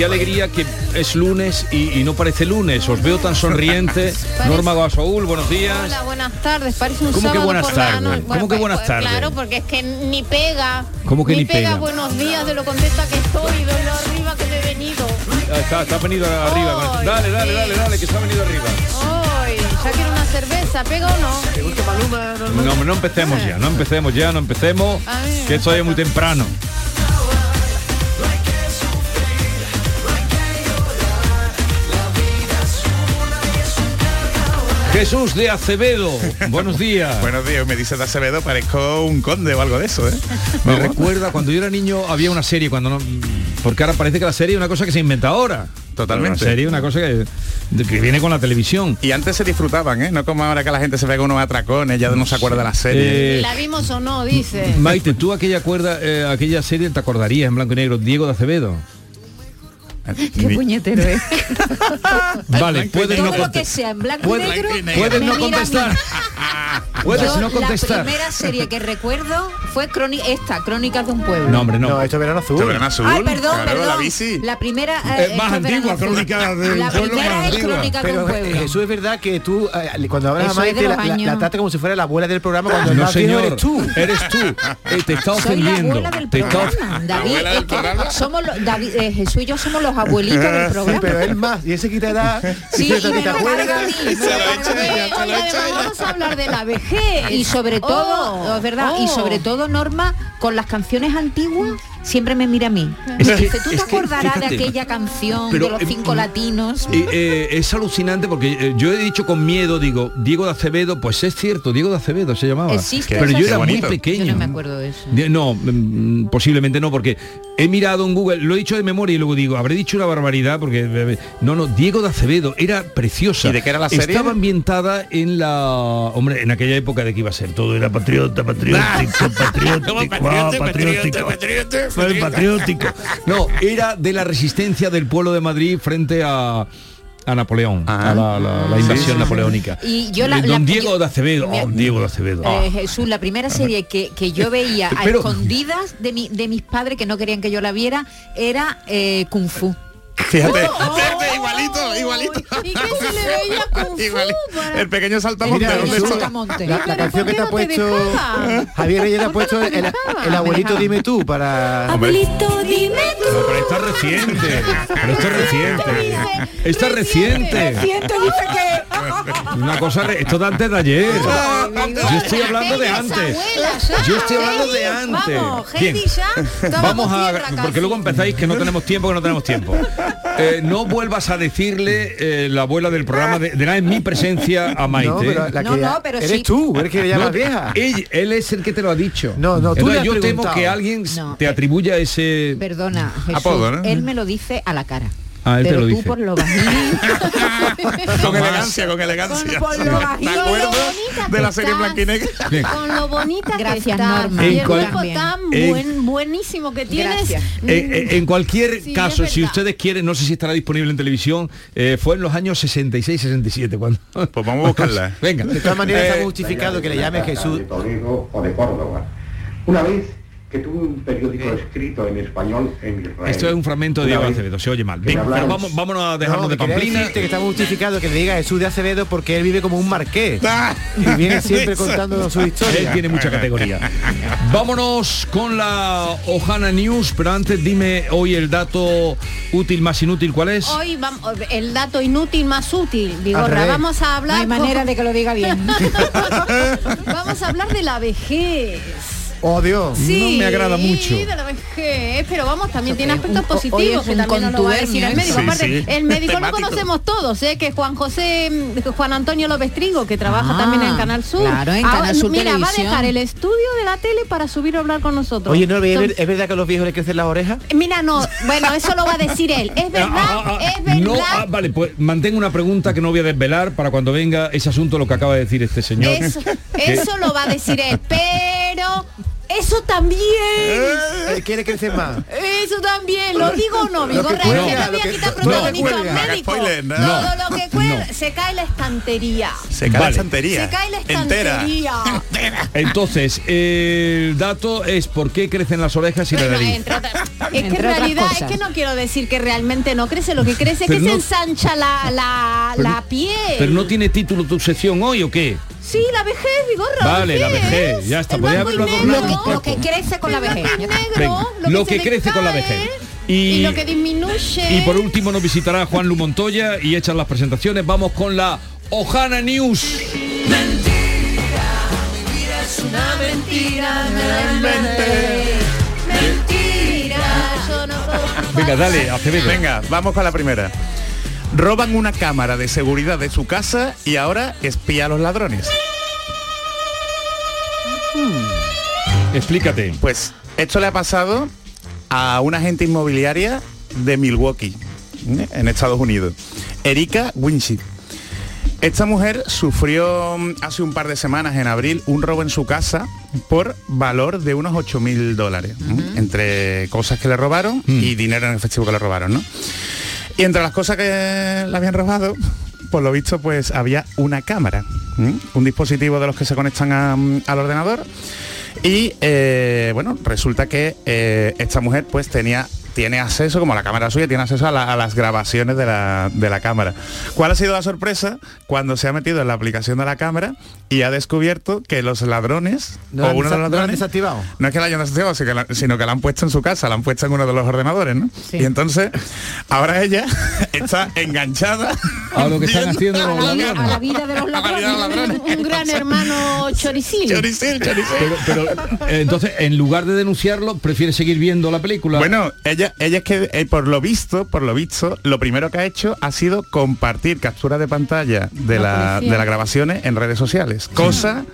Qué, alegría que es lunes y, y no parece lunes. Os veo tan sonriente. Norma Gasaúl, buenos días. Hola, buenas tardes. Parece un ¿Cómo que buenas por la tardes? noche. ¿Cómo que buenas pues, tardes? Claro, porque es que ni pega. ¿Cómo que ni pega? buenos días de lo contenta que estoy, de lo arriba que me he venido. Está, está venido arriba. Dale, dale, dale, dale, que se ha venido arriba. Ay, ya quiero una cerveza, ¿pega o no? No, no empecemos ya, no empecemos ya, no empecemos, que esto es muy temprano. Jesús de Acevedo, buenos días. Buenos días, me dice de Acevedo, parezco un conde o algo de eso, ¿eh? Me Vamos. recuerda cuando yo era niño había una serie cuando no porque ahora parece que la serie es una cosa que se inventa ahora. Totalmente. La serie es una cosa que, que viene con la televisión. Y antes se disfrutaban, ¿eh? No como ahora que la gente se pega unos atracones, ya no se acuerda de la serie. Eh, ¿La vimos o no? Dice. Maite, tú aquella acuerda, eh, aquella serie te acordarías en blanco y negro, Diego de Acevedo. Qué puñetero es. Vale, puedes Todo no lo que contestar. sea en blanco y Puedes- negro. puedes me no contestar. Puedes Yo, no contestar. La primera serie que recuerdo fue cróni- esta, Crónicas de un pueblo. No, hombre, no. No, esto es verano azul. Este verano azul, Ay, perdón, claro, perdón. la bici. La primera Eh, más antigua. Crónicas de un La pueblo primera más es. Crónicas de un eh, pueblo. Jesús es verdad que tú eh, cuando hablas a Eso Maite la, la, la trata como si fuera la abuela del programa cuando No, señor, eres tú. eres tú. Eh, te está Soy la ofendiendo. abuela del Te está David. es que programa? somos los- David, eh, Jesús y yo somos los abuelitos del Sí, programa. pero él más. Y ese quita edad. Sí, y me ¿te lo carga a mí, me lo carga a Oye, vamos a hablar de la vejez. Y sobre todo, Oh, es verdad, y oh. sobre todo Norma, con las canciones antiguas, siempre me mira a mí. Es que- dice, ¿tú te que, acordarás fíjate, de aquella canción pero, de los eh, cinco mm, latinos? Eh, eh, es alucinante porque eh, yo he dicho con miedo, digo, Diego de Acevedo, pues es cierto, Diego de Acevedo se llamaba. ¿Existe pero yo era muy pequeño. Yo no me acuerdo de eso. No, mm, posiblemente no, porque he mirado en Google, lo he dicho de memoria y luego digo, habré dicho una barbaridad, porque no, no, Diego de Acevedo era preciosa. ¿Y de qué era la serie? Estaba ambientada en la, hombre, en aquella época de que iba a ser todo, era patriota, patriótico, patriótico, ah, patriótico, Fue patriótico. No, era de la resistencia del pueblo de Madrid frente a a Napoleón, Ah. a la, la- la Sí, invasión sí. napoleónica. Y yo la- Don la- Diego yo- de Acevedo, oh, Diego de Acevedo. Eh, Jesús, la primera serie que, que yo veía a Pero- escondidas de, mi, de mis padres que no querían que yo la viera era eh, Kung Fu. Fíjate, Oh, fíjate, igualito, igualito. ¿Y qué se le veía El pequeño saltamonte. Mira, ¿dónde Jesús, está? Saltamonte. La, canción ¿por que te ha puesto? Javier Reyes ha puesto el, abuelito Me dime tú para Abuelito, dime tú. No, pero está reciente. Pero esto es reciente. Está reciente. dice que Una cosa, re- esto de antes de ayer. Yo estoy hablando de antes. Yo estoy hablando de antes. Vamos, Bien. Heidi ya. Estábamos Vamos a porque luego empezáis que no tenemos tiempo, que no tenemos tiempo. Eh, no vuelvas a decirle eh, la abuela del programa de, de nada en mi presencia a Maite. No, pero la No, que no, pero eres sí. tú, eres que le llamas No, vieja. Él, él es el que te lo ha dicho. No, no, tú Entonces, yo temo que alguien No, te atribuya ese. Perdona, Jesús, Apodo, ¿no? él me lo dice a la cara. Ah, él te lo tú dice. por lo Con elegancia, con elegancia. Con- con lo bajito, acuerdo bonita de que la serie estás, blanca y negra. Bien. Con lo bonita Gracias, que estás. Norma. Y En el cuerpo tan en- buen, buenísimo que tienes. Gracias. En, en- en cualquier Sí, caso, si ustedes quieren, no sé si estará disponible en televisión, eh, fue en los años 66-67 cuando... Pues vamos a buscarla. Venga. De todas maneras Eh, está justificado que le llame Jesús. de Toledo o de Córdoba. Una vez que tuvo un periódico escrito en español en Israel. Esto es un fragmento de Diego Acevedo, se oye mal. Venga, hablaron- vamos, vámonos a dejarnos No, de pamplina. que está justificado que le diga Jesús de Acevedo porque él vive como un marqués. y viene siempre Eso. contando su Él historia. tiene mucha categoría. Vámonos con la Ojana News, pero antes dime hoy el dato útil más inútil, ¿cuál es? Hoy vamos, el dato inútil más útil, Vigorra. Vamos a No hablar hay manera de que lo diga bien. Vamos a hablar de la vejez. Oh, Dios. Sí, me agrada mucho. de la vejez, pero vamos, también tiene aspectos positivos que también nos lo va a decir el médico. ¿eh? Aparte, Sí, sí. el médico lo conocemos todos, ¿eh? que Juan José, mm, Juan Antonio López Trigo, que trabaja Ah, también en Canal Sur. claro, en Ahora, Canal Sur Mira, va a dejar el estudio de la tele para subir a hablar con nosotros. Oye, no, ¿es, Entonces- ver- es verdad que a los viejos le crecen las orejas? Mira, no, bueno, eso lo va a decir él. Es verdad, Ah, ah, ah, es verdad. No, ah, vale, pues mantengo una pregunta que no voy a desvelar para cuando venga ese asunto lo que acaba de decir este señor. Eso, eso lo va a decir él, pero eso también. Él quiere crecer más. Eso también, lo digo o no, Vigorra, es que médico. No. Todo lo que cuelga, no. se cae la estantería. Se cae Vale. la estantería. Se cae la Entera. estantería. Entonces, el dato es por qué crecen las orejas y la nariz. entre es que en realidad es que no quiero decir que realmente no crece, lo que crece es que se ensancha la, la, Pero- la piel. Pero no tiene título tu sección hoy o qué? Sí, la vejez, Vigorra. Vale, la vejez, ya está, podía haberlo negro. Lo que crece con la vejez. negro, lo, lo que, crece con la vejez. Y, Y- lo que disminuye. Y por último nos visitará Juan Lu Montoya y echan las presentaciones. Vamos con la Ojana News. Yo no puedo- Venga, dale, Acevedo. Venga, vamos con la primera. Roban una cámara de seguridad de su casa y ahora espía a los ladrones. Explícate. Pues esto le ha pasado a una agente inmobiliaria de Milwaukee, ¿eh? en Estados Unidos, Erika Winship. Esta mujer sufrió mm, hace un par de semanas, en abril, un robo en su casa por valor de unos 8 mil dólares, ¿eh? entre cosas que le robaron y dinero en efectivo que le robaron, ¿no? Y entre las cosas que le habían robado, por lo visto, pues había una cámara, un dispositivo de los que se conectan al ordenador. Y eh, bueno, resulta que eh, esta mujer pues tenía tiene acceso, como la cámara suya, tiene acceso a, la- a las grabaciones de la, de la cámara. ¿Cuál ha sido la sorpresa? Cuando se ha metido en la aplicación de la cámara y ha descubierto que los ladrones, No o uno de los no han ladrones, desactivado. no es que la hayan desactivado, sino que la, sino que la han puesto en su casa, la han puesto en uno de los ordenadores, ¿no? Sí. Y entonces, ahora ella está enganchada A lo que están haciendo los A la, ladrones. a la vida de los de ladrones. Un gran hermano choricil. Choricil, choricil. Pero, pero, eh, entonces, en lugar de denunciarlo, prefiere seguir viendo la película. Bueno, ella, ella es que eh, por lo visto, por lo visto, lo primero que ha hecho ha sido compartir capturas de pantalla de, La de las grabaciones en redes sociales, cosa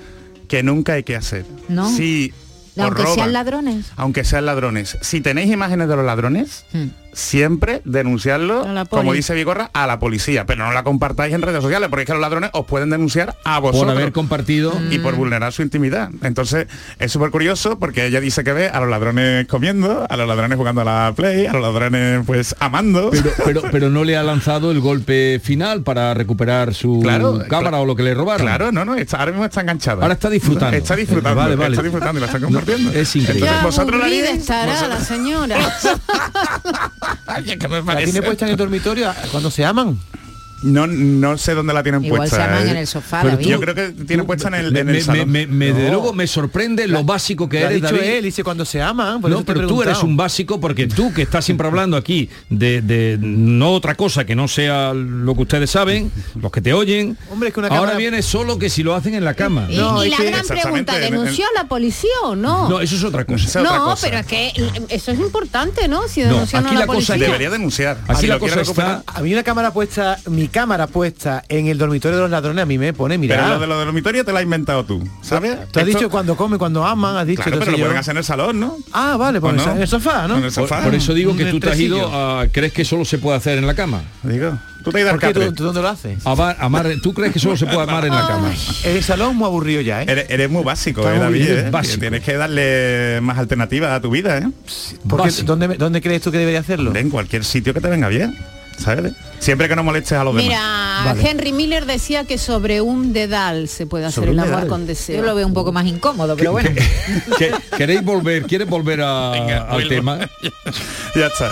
que nunca hay que hacer. No. Si Aunque roban, sean ladrones. aunque sean ladrones, si tenéis imágenes de los ladrones, Hmm. Siempre denunciarlo, como dice Vigorra, a la policía, pero no la compartáis en redes sociales, porque es que los ladrones os pueden denunciar a por vosotros haber compartido. y por vulnerar su intimidad. Entonces es súper curioso porque ella dice que ve a los ladrones comiendo, a los ladrones jugando a la play, a los ladrones pues amando. Pero, pero, pero no le ha lanzado el golpe final para recuperar su Claro, cámara o lo que le robaron. Claro, no, no, está, ahora mismo está enganchada. Ahora está disfrutando. Está disfrutando, Vale, vale. está disfrutando y la está compartiendo. No, es increíble. Entonces, vosotros la estará vosotros- la señora. Que me La parece. tiene puesta en el dormitorio cuando se aman. No, no sé dónde la tienen Igual puesta. se aman ¿eh? en el sofá, Pero David. Yo creo que tiene puesta en el, Me, en el me- salón. me- me- desde No. luego me sorprende lo básico que Lo ha eres, dicho David. él, dice cuando se aman. por No, pero tú eres un básico porque tú que estás siempre hablando aquí de, de no otra cosa que no sea lo que ustedes saben, los que te oyen. Hombre, es que una Ahora cámara- viene solo que si lo hacen en la cama. Y, No, y es la gran pregunta, en- ¿denunció a la policía o no? No, eso es otra cosa. Esa es otra No, cosa. pero es que eso es importante, ¿no? Si No, denuncian aquí a la, la cosa policía. Debería denunciar. Aquí Si la cosa está- A mí una cámara puesta, mi cámara puesta en el dormitorio de los ladrones a mí me pone, mira. Pero lo de los dormitorios te lo has inventado tú, ¿sabes? Tú has Esto- dicho cuando come, cuando aman, has dicho. Claro, pero lo yo. pueden hacer en el salón, ¿no? Ah, vale, pues en el sofá, ¿no? En el Por, sofá. por eso digo que tú te has ido a... ¿Crees que solo se puede hacer en la cama? Digo, tú te has ido al ¿Por qué? ¿Tú, tú dónde lo haces? Amar, amar- ¿Tú crees que solo se puede amar en la cama? El salón muy aburrido ya, ¿eh? Eres, eres muy básico, eh, David. eh. básico. Tienes que darle más alternativas a tu vida, ¿eh? Porque, básico. ¿dónde, ¿Dónde crees tú que debería hacerlo? En cualquier sitio que te venga bien. ¿Sabes? Siempre que no molestes a los demás. Mira, Vale. Henry Miller decía que sobre un dedal se puede hacer el amor dedal. con deseo. Yo lo veo un poco más incómodo, pero bueno. ¿Qué- ¿Queréis volver? ¿Quieres volver a- Venga, al vuelvo. tema? ya está.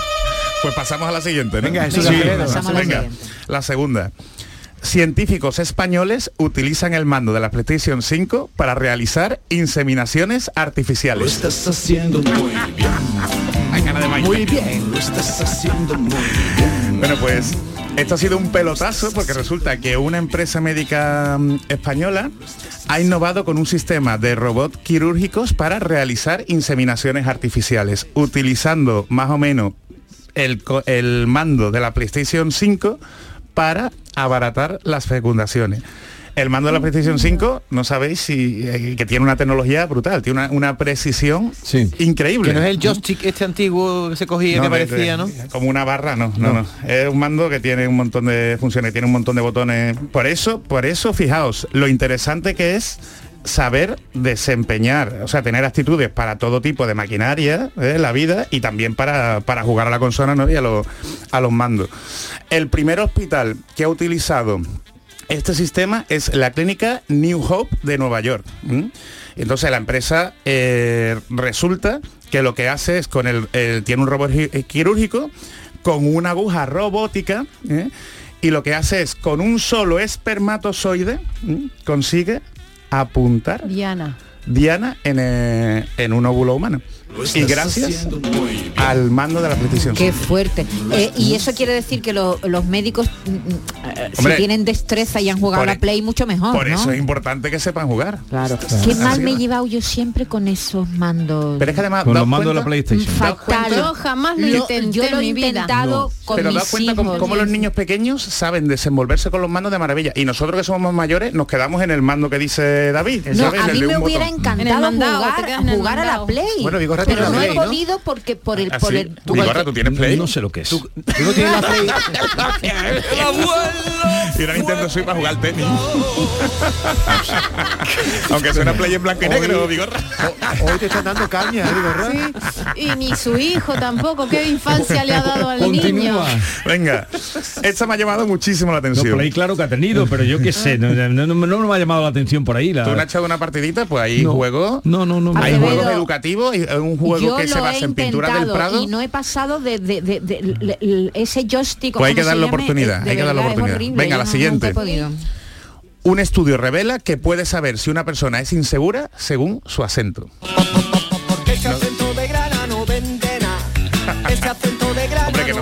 Pues pasamos a la siguiente, ¿no? Venga, pasamos la Venga, siguiente. la segunda. Científicos españoles utilizan el mando de la PlayStation 5 para realizar inseminaciones artificiales. estás haciendo muy bien, Hay ganas de bailar. Muy bien. lo estás haciendo muy bien. Bueno, pues esto ha sido un pelotazo porque resulta que una empresa médica mm, española ha innovado con un sistema de robots quirúrgicos para realizar inseminaciones artificiales, utilizando más o menos el, el mando de la PlayStation 5 para abaratar las fecundaciones. El mando de la PlayStation 5, no sabéis si eh, que tiene una tecnología brutal, tiene una, una precisión Sí. increíble. Que no es el joystick este antiguo que se cogía que de- parecía, ¿no? de- Como una barra, no, no, no, Es un mando que tiene un montón de funciones, tiene un montón de botones. Por eso, por eso, fijaos, lo interesante que es saber desempeñar, o sea, tener actitudes para todo tipo de maquinaria ¿eh? en la vida y también para, para jugar a la consola ¿no? y a los, a los mandos. El primer hospital que ha utilizado este sistema es la clínica New Hope de Nueva York. Entonces la empresa eh, resulta que lo que hace es con el, el- tiene un robot gi- quirúrgico con una aguja robótica ¿eh? y lo que hace es con un solo espermatozoide consigue apuntar Diana. Diana en, eh, en un óvulo humano. Y gracias al mando de la PlayStation. Qué fuerte. Eh, y eso quiere decir que lo- los médicos, mm, mm, Hombre, si tienen destreza y han jugado por a e- la Play, mucho mejor, Por ¿no? eso es importante que sepan jugar. Claro. Qué mal me he va. llevado yo siempre con esos mandos. Pero es que además... Con los mandos de la PlayStation. Fatal. Yo jamás lo intenté yo lo he intentado con Pero mis das cuenta cómo, hijos. cómo los niños pequeños saben desenvolverse con los mandos de maravilla. Y nosotros que somos más mayores nos quedamos en el mando que dice David. No, ¿sabes? a mí me hubiera botón. En el encantado mandado, jugar, jugar a la. Play. Bueno, pero tiene no he Play, ¿no? podido porque por el ¿Ah, por el ¿Tú, Vigorra, tú tienes Play? No sé lo que es. Tú, tú no tienes la Play. Y una Nintendo Switch para jugar al tenis. Aunque sea una Play en blanco y negro, Hoy- Vigorra. Hoy te están dando caña, ¿eh, Vigorra? Sí, y ni su hijo tampoco. ¿Qué infancia le ha dado al niño? Venga, esta me ha llamado muchísimo la No, atención. por ahí claro que ha tenido, pero yo qué sé, no, no, no- no me ha llamado la atención por ahí. La... ¿Tú no has echado una partidita? Pues hay No. juegos. No, no, no. Hay juegos educativos y hay un juego yo que se lo basa he en pintura del Prado. y no he pasado de, de- de- de- de- de- ese joystick o Pues hay que darle llame, oportunidad, que darle horrible, Venga, la no- siguiente. Un estudio revela que puede saber si una persona es insegura según su acento.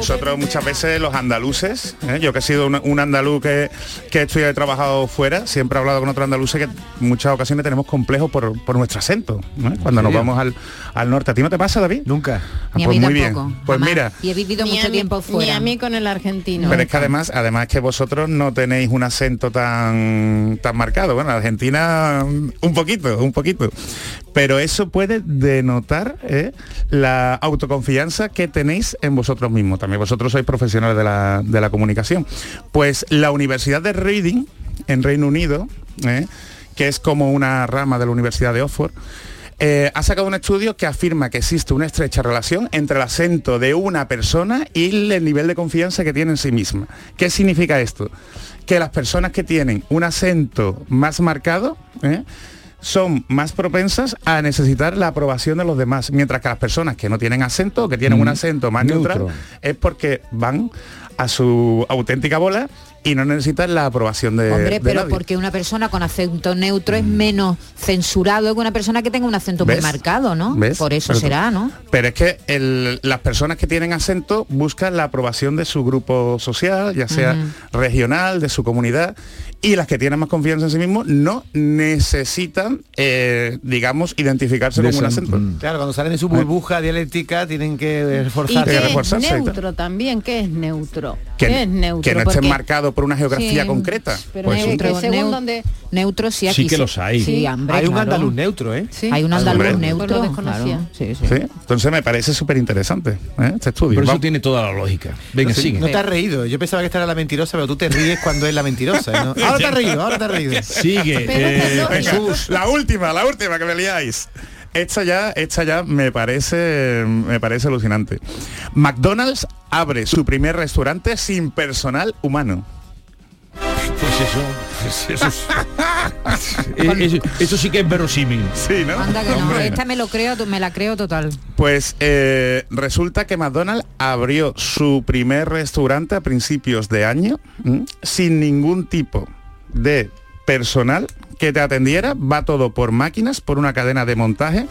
Nosotros muchas veces los andaluces, ¿eh? yo que he sido un, un andaluz que, que he estudiado y he trabajado fuera, siempre he hablado con otros andaluces que en muchas ocasiones tenemos complejos por, por nuestro acento, ¿no? cuando nos vamos al, al norte. ¿A ti no te pasa, David? Nunca. Ah, Ni a pues mí muy tampoco, bien. Pues jamás. mira, y he vivido Ni mucho mí- tiempo Ni fuera. a mí con el argentino. pero es que además, además que vosotros no tenéis un acento tan, tan marcado. Bueno, Argentina mm, un poquito, un poquito. Pero eso puede denotar ¿eh? la autoconfianza que tenéis en vosotros mismos. También vosotros sois profesionales de la, de la comunicación. Pues la Universidad de Reading, en Reino Unido, ¿eh? que es como una rama de la Universidad de Oxford, eh, ha sacado un estudio que afirma que existe una estrecha relación entre el acento de una persona y el nivel de confianza que tiene en sí misma. ¿Qué significa esto? Que las personas que tienen un acento más marcado ¿eh? Son más propensas a necesitar la aprobación de los demás, mientras que las personas que no tienen acento o que tienen un acento más neutral Neutro. es porque van a su auténtica bola y no necesitan la aprobación de, Hombre, de pero nadie. porque una persona con acento neutro es menos censurado que una persona que tenga un acento muy ¿Ves? marcado, ¿no? ¿Ves? Por eso Pero será, ¿no? Pero es que el- las personas que tienen acento buscan la aprobación de su grupo social, ya sea regional, de su comunidad, y las que tienen más confianza en sí mismos no necesitan, eh, digamos, identificarse De con un acento. mm. Claro, cuando salen de su burbuja dialéctica tienen que ¿Y esforzarse. qué es reforzarse neutro también? ¿Qué es neutro? Que, ¿Qué es neutro? que no esté Porque- por una geografía Sí, concreta. Pero Pues sí. neutro, según neu- donde... Neutro sí aquí Sí que los hay. Sí, Hay un claro. andaluz neutro, ¿eh? Sí. Hay un andaluz hombre. neutro. Claro. Sí, sí. Sí, Entonces me parece súper interesante este estudio. Por eso tiene toda la lógica. Venga, Sí, sigue. No te has reído. Yo pensaba que esta era la mentirosa, pero tú te ríes cuando es la mentirosa. ¿no? Ahora te has reído, ahora te has reído. Sigue. Eh, Jesús. la última, la última que me liáis. esta ya, esta ya me parece, me parece alucinante. McDonald's abre su primer restaurante sin personal humano. Pues eso, pues eso, es- eh, eso, eso sí que es verosímil. Sí, ¿no? Anda que no, esta me lo creo, me la creo total. Pues eh, resulta que McDonald's abrió su primer restaurante a principios de año ¿m? sin ningún tipo de personal que te atendiera. Va todo por máquinas, por una cadena de montaje.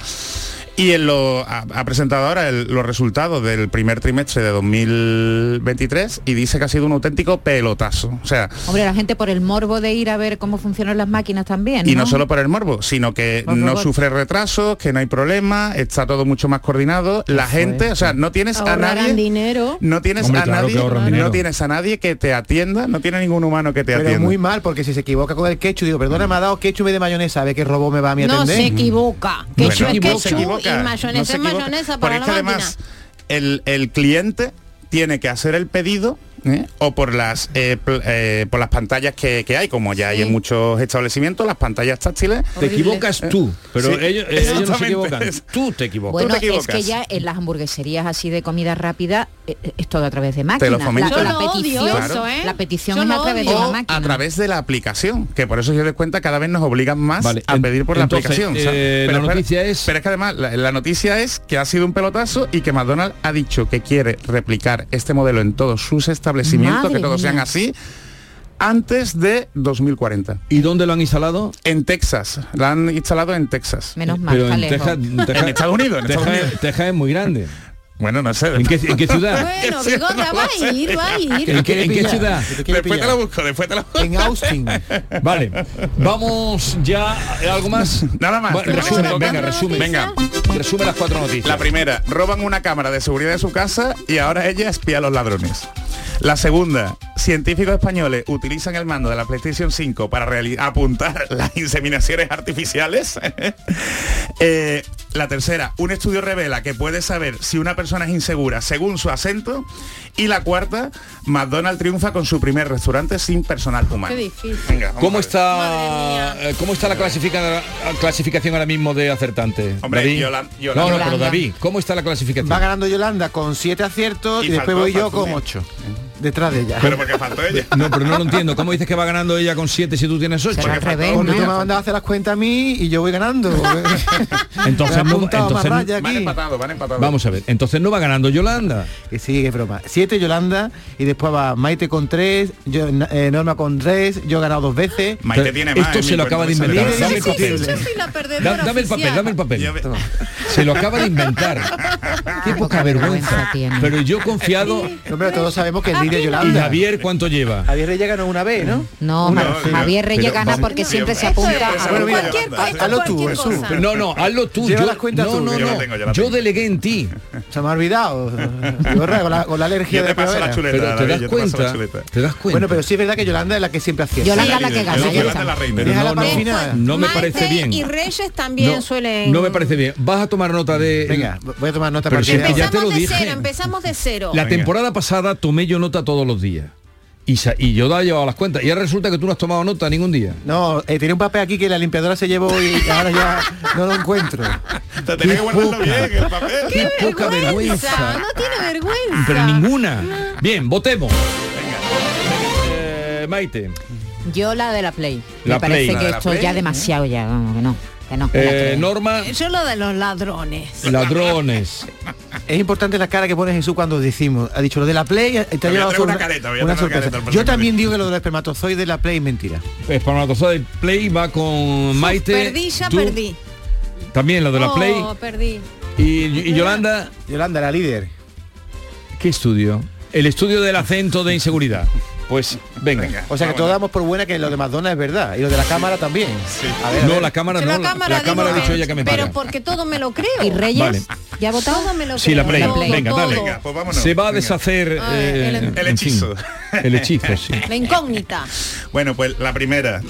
Y en lo, ha, ha presentado ahora el- los resultados del primer trimestre de 2023 y dice que ha sido un auténtico pelotazo. O sea, Hombre, la gente por el morbo de ir a ver cómo funcionan las máquinas también. y no solo por el morbo, sino que Por no favor. sufre retrasos, que no hay problema, está todo mucho más coordinado. La gente, o sea, no tienes a nadie, dinero. no tienes Hombre, a claro nadie, no tienes a nadie que te atienda, no tiene ningún humano que te Pero atienda. muy mal, porque si se equivoca con el ketchup, digo, perdona, me ha dado ketchup de mayonesa, ¿sabe qué robo me va a mí a No atender? se equivoca. Bueno, Ketchup es no ketchup equivoca, y no mayonesa se es equivoca. mayonesa Porque para es la que máquina. además el, el cliente tiene que hacer el pedido ¿eh? o por las eh, eh, por las pantallas que, que hay, como ya hay en muchos establecimientos, las pantallas táctiles. Te Horrible. equivocas tú, pero Sí, ellos, ellos no se equivocan. Tú te equivocas. Bueno, te es que ya en las hamburgueserías así de comida rápida es todo a través de máquinas. lo la, la odio petición, la petición es a través de la máquina. a través de la aplicación, que por eso yo doy cuenta cada vez nos obligan más Vale, a pedir por entonces, la aplicación. eh, la espera- noticia es- Pero es que además la, la noticia es que ha sido un pelotazo y que McDonald's ha dicho que quiere replicar este modelo en todos sus establecimientos, Madre que todos sean así, antes de 2040. ¿Y dónde lo han instalado? En Texas, la han instalado en Texas. Menos mal, Pero está en. Texas, Texas- En Estados Unidos, en Estados Texas, Unidos. Texas es muy grande. Bueno, no sé. ¿En qué, en qué ciudad? Bueno, Sí, Bigorra, no lo va a ir, va a ir. ¿En qué, en ciudad? Te Después te lo busco, después te lo busco. En Austin. Vale, vamos ya. ¿Algo más? Nada más. Venga, resume. Venga. Resume las cuatro noticias. La primera, roban una cámara de seguridad de su casa y ahora ella espía a los ladrones. La segunda, científicos españoles utilizan el mando de la PlayStation 5 para apuntar las inseminaciones artificiales. Eh, la tercera, un estudio revela que puede saber si una persona es insegura según su acento. Y la cuarta, McDonald's triunfa con su primer restaurante sin personal humano. Qué difícil. Venga, ¿Cómo está, eh, ¿Cómo está la clasifica- clasificación ahora mismo de acertante? Hombre? Yolan- no, Yolanda. no, pero Yolanda. David, ¿cómo está la clasificación? Va ganando Yolanda con siete aciertos Y y, después voy yo con ocho. Detrás de ella. Pero porque faltó ella. No, pero no lo entiendo. ¿Cómo dices que va ganando ella con siete si tú tienes ocho? Será al Porque a hacer las cuentas a mí y yo voy ganando. Entonces no- Van empatados, van empatados. Vamos a ver. Entonces no va ganando Yolanda. Que sí, es broma. Siete Yolanda y después va Maite con tres, yo, eh, Norma con tres, yo he ganado dos veces. Maite Pero tiene más. esto en se lo acaba de inventar. Dame el Sí, sí, papel. sí, Da- dame el papel, dame el Se lo acaba de inventar. Qué poca vergüenza. Pero yo confiado. Hombre, todos sabemos que el ¿Y. Javier cuánto lleva? Javier Reyes ganó una vez, ¿no? No. Javier Reyes Pero gana porque no, siempre se apunta Bueno, mira, hazlo tú. No, no, hazlo tú. Lleva Yo, las cuentas no, tú. no, no. yo delegué en ti. Se me ha olvidado. Con, la, con la alergia Yo te de paso la primavera. chuleta. Pero te David, das yo te paso la cuenta. chuleta. Te das cuenta. Bueno, pero sí es verdad que Yolanda es la que siempre acierta. Yolanda Sí, la que gana, Yolanda es la reina. No, para el no, final. no me parece bien. Y Reyes también No, suelen... no me parece bien. Vas a tomar nota de. Venga, voy a tomar nota Pero si es que ya te lo Empezamos de dije. cero, empezamos de cero. La Venga. temporada pasada tomé yo nota todos los días. Y, y yo he llevado las cuentas. Y ahora resulta que tú no has tomado nota ningún día. No, eh, tenía un papel aquí que la limpiadora se llevó y ahora ya no lo encuentro. Te tenía que guardarlo bien, el papel. Qué poca vergüenza. No tiene vergüenza. Pero ninguna. Bien, votemos. Eh, Maite. Yo la de la Play. La Me parece Play. que La la esto Play, ya ¿eh? demasiado ya, vamos, que no, que no. que la Eh. Norma. Yo lo de los ladrones. Ladrones. Es importante la cara que pone Jesús cuando decimos, ha dicho lo de la Play, eh, te ha voy a llevado una careta, voy a una sorpresa. careta Yo también digo que lo del espermatozoide de la Play es mentira. Espermatozoide de Play va con Maite. Perdí, ya tú, perdí. También lo de la Oh, Play. perdí. Y, y Yolanda, Yolanda, la líder. ¿qué estudio? El estudio del acento de inseguridad. Pues venga. Venga. O sea que todos damos por buena que lo de McDonald's es verdad. Y lo de la cámara también. A ver, a No, ver. la cámara no. la La cámara, cámara, digo ha dicho ella que me Pero paga. porque todo me lo creo. ¿Y Reyes? Vale. ¿Ya ha votado? Todo me lo Sí, creo. la Play. todo, venga, dale. Venga, pues vámonos. Se va a deshacer Ah, eh, el- el fin, hechizo. el hechizo, sí. La incógnita. Bueno, pues la primera,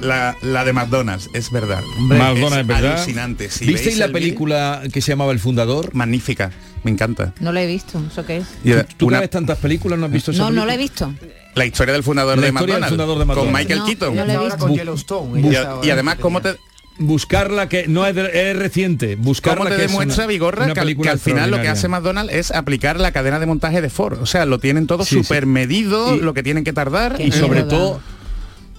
la, la de McDonald's, es verdad. McDonald's, ¿verdad? Alucinante. Si ¿Visteis la el película que se llamaba El Fundador? Magnífica, me encanta. No lo he visto, ¿eso qué es? Y ¿Tú, una- ves tantas películas no has visto esa No, no lo he visto. la historia del fundador, La de, historia del McDonald's, fundador de con. Michael No, Keaton. no la he visto. con Bu- Yellowstone. Y, además, ¿cómo te, buscarla que no es, de- es reciente. Buscarla ¿Cómo te que demuestra Vigorra una que, al- película que al final lo que hace McDonald's es aplicar la cadena de montaje de Ford? O sea, lo tienen todo Sí, medido, Y- lo que tienen que tardar. y sobre todo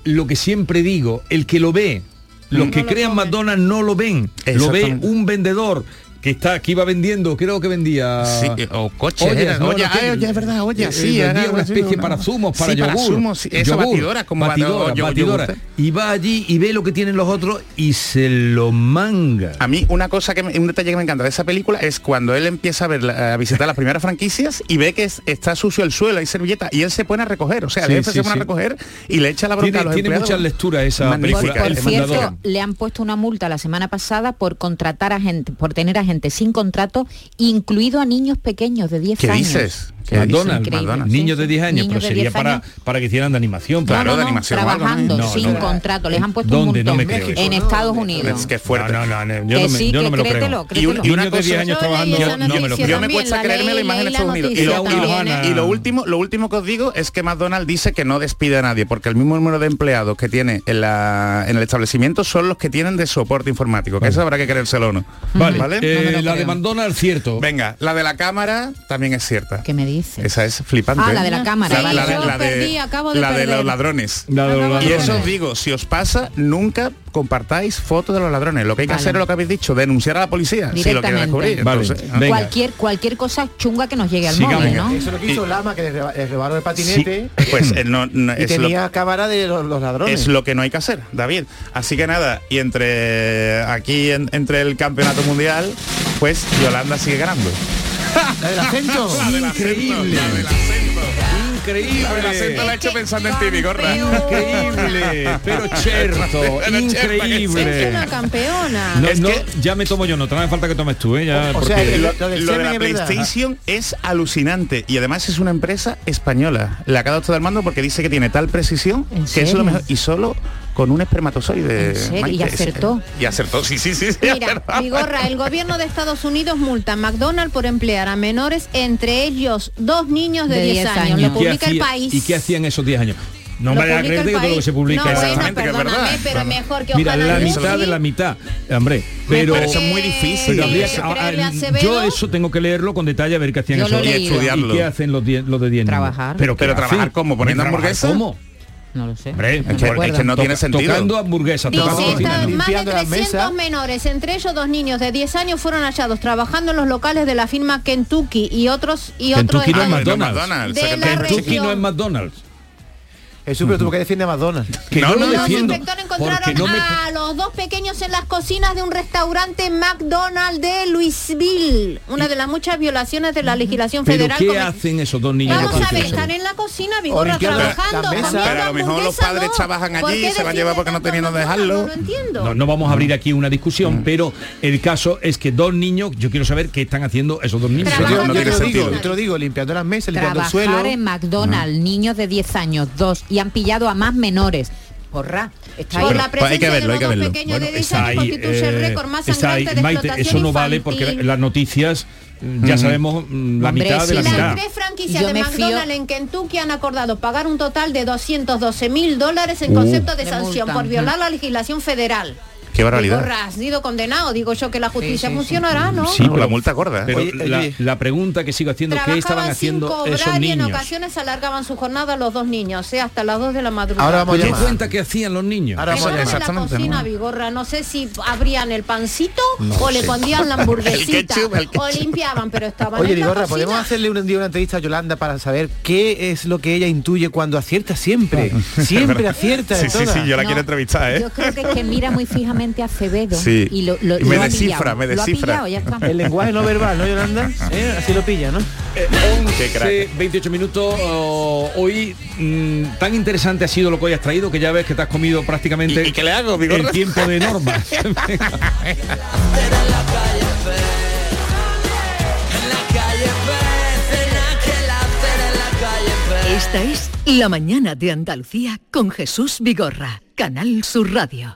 lo que siempre digo, el que lo ve, los que crean McDonald's no lo ven, lo ve un vendedor que está que iba vendiendo, creo que vendía Sí, o coches, ollas, eran, ollas, que- ah, ollas, es verdad, ollas, eh, sí, vendía era una especie para zumos, para sí, para yogur, zumos, sí, esa yogur, batidora, como batidora, batidora. y va allí y ve lo que tienen los otros y se lo manga. A mí una cosa que me- un detalle que me encanta de esa película es cuando él empieza a ver a visitar las primeras franquicias y ve que es- está sucio el suelo, hay servilleta y él se pone a recoger, o sea, Sí, el jefe sí, se pone sí. a recoger y le echa la bronca Tiene, a los tiene empleados. muchas lecturas esa Magnífica, película. el El Por cierto, le han puesto una multa la semana pasada por contratar a gente, por tener a gente sin contrato, incluido a niños pequeños de 10 ¿Qué años. dices? ¿Qué McDonald's, McDonald's. niños de 10 años, Niños pero de sería 10 para, años. para que hicieran de animación. Claro, no, de animación trabajando No, sin no. contrato. Les han puesto ¿Dónde? un No me montón. creo en Estados Unidos. Es que es fuerte. No, no, no, yo Que no me, sí, yo no me lo créetelo, creo. Y, un- y una de 10 cosa, años Yo trabajando, esa no me lo creo. Yo me cuesta creerme la imagen en leí Estados Unidos. Y noticia lo, y lo- también, ¿eh? y lo último, lo último que os digo es que McDonald's dice que no despide a nadie, porque el mismo número de empleados que tiene en, la- en el establecimiento son los que tienen de soporte informático, que eso habrá que creérselo o no. Vale, ¿Vale? eh, la de. McDonald's, cierto. Venga, la de la cámara también es cierta. ¿Qué me dices? Esa es flipante. Ah, ¿eh? la de la cámara. Sí, La, la de, yo la de- perdí, acabo de la de perder. los ladrones. La de los de Y ladrones. eso os digo, si os pasa, nunca compartáis fotos de los ladrones. Lo que hay que Vale. hacer es lo que habéis dicho, denunciar a la policía si lo quieren descubrir. Vale, Entonces, venga. Cualquier, cualquier cosa chunga que nos llegue al Sigamos. móvil. ¿no? Eso es lo que hizo Lama, que le robaron el patinete Pues eh, no, no, y es, lo, tenía cámara de los, los ladrones. es lo que no hay que hacer, David. Así que nada, y entre aquí en- entre el campeonato mundial, pues Yolanda sigue ganando. La del acento. Increíble. Increíble. La del acento la he hecho pensando en ti, Bigorra. Increíble, pero cherta que Es increíble. una campeona. No, Es no, que- ya me tomo yo nota, no hace falta que tomes tú, ¿eh? Ya, O sea, porque- Lo, Lo del lo de la verdad. PlayStation es alucinante y además es una empresa española. Le ha quedado todo el mando porque dice que tiene tal precisión ¿En que es lo serio? mejor y solo con un espermatozoide. ¿En serio? Maite, ¿Y acertó? Y acertó, sí, sí, sí. sí, Mira. Vigorra, el gobierno de Estados Unidos multa a McDonald's por emplear a menores, entre ellos dos niños de, De 10 10 años. años. Lo ¿Y qué publica el hacía- país. ¿Y qué hacían esos 10 años? No me a el de todo lo que se publica. No, bueno, Exactamente, que es perdóname, verdad. pero mejor que Mira, ojalá la mitad sí. de la mitad, hombre. Pero, Pero eso es muy difícil. pero habría que- a Acevedo. yo eso tengo que leerlo con detalle a ver qué hacían esos y estudiarlo. ¿Y qué hacen los, 10 los de 10 niños? Trabajar. Pero, ¿qué Pero trabajar cómo, poniendo ¿Trabajar hamburguesa? ¿Cómo? No lo sé. Hombre, Es que- recuerdo. es que no tiene sentido. Tocando hamburguesas, Dice, tocando esta- cocina. más de Limpiando las 300 mesas. menores, entre ellos dos niños de 10 años, fueron hallados trabajando en los locales de la firma Kentucky y otros y otros Kentucky no es de- McDonald's. De la Kentucky región. no es McDonald's. Jesús, pero tú que defiende a McDonald's. Que No, no, lo no, Los defiendo. inspectores porque encontraron no me- a los dos pequeños en las cocinas de un restaurante McDonald's de Louisville, una de las muchas violaciones de la legislación Pero federal. ¿qué come- hacen esos dos niños? Vamos a ver, 14 están en la cocina, Vigorra, trabajando, Pero a lo mejor los padres no. trabajan ¿Por allí, qué se la lleva porque no tenían a dejarlo? No lo entiendo. No, no vamos a abrir aquí una discusión, pero el caso es que dos niños, yo quiero saber qué están haciendo esos dos niños. Yo, yo te lo digo, te lo digo, limpiando las mesas, limpiando el suelo. En McDonald's, niños de 10 años, dos, y han pillado a más menores. Porra, está Por ahí. la Pero hay que presencia verlo, de hay que los verlo. pequeños de Bueno, 10 está años ahí, constituye el eh, récord más sangrante de Maite, explotación eso no vale porque las noticias mm, ya sabemos mm, la Hombre, mitad de la sí. Las mitad. tres franquicias Yo de fío- McDonald's en Kentucky han acordado pagar un total de 212 mil dólares en concepto de De sanción multa. por violar la legislación federal. Qué barbaridad. Vigorra, has sido condenado. Digo yo que la justicia sí, sí. funcionará, ¿no? Sí, No, pero- la multa gorda. ¿eh? Pero Oye, la, oye. la pregunta que sigo haciendo, ¿qué estaban haciendo esos cobrar y en niños? ocasiones alargaban su jornada los dos niños, ¿eh? hasta las 2 de la madrugada. Ahora vamos a ¿Te cuenta qué hacían los niños? Ahora vamos en la Exactamente, cocina, ¿no? Vigorra, no sé si abrían el pancito o le pondían la hamburguesita El ketchup, el o limpiaban, pero estaban Oye, en la Vigorra. ¿podemos hacerle un día una entrevista a Yolanda para saber qué es lo que ella intuye cuando acierta siempre? Siempre acierta Sí, sí, sí, yo la No, quiero entrevistar, ¿eh? Yo creo que es que mira muy fijamente a Acevedo Sí. y lo, lo- Y me lo ha descifra, pillado. me Lo ha descifra. pillado, ya está. El lenguaje no verbal, ¿no, Yolanda? ¿Eh? Así lo pilla, ¿no? Eh, Qué crack. 11, 28 minutos. oh, hoy mm, tan interesante ha sido lo que hoy has traído que ya ves que te has comido prácticamente ¿Y- y qué le hago, el tiempo de normas. Esta es La mañana de Andalucía con Jesús Vigorra, Canal Sur Radio.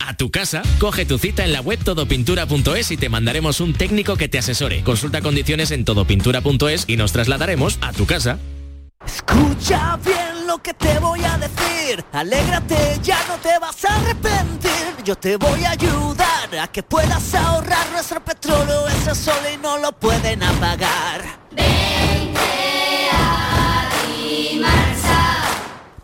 A tu casa, coge tu cita en la web todopintura.es y te mandaremos un técnico que te asesore. Consulta condiciones en todopintura.es y nos trasladaremos a tu casa. Escucha bien lo que te voy a decir. Alégrate, ya no te vas a arrepentir. Yo te voy a ayudar a que puedas ahorrar nuestro petróleo. Ese sol y no lo pueden apagar.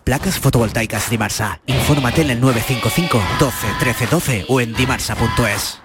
Placas fotovoltaicas Dimarsa. Infórmate en el 955 12 13 12 o en dimarsa.es.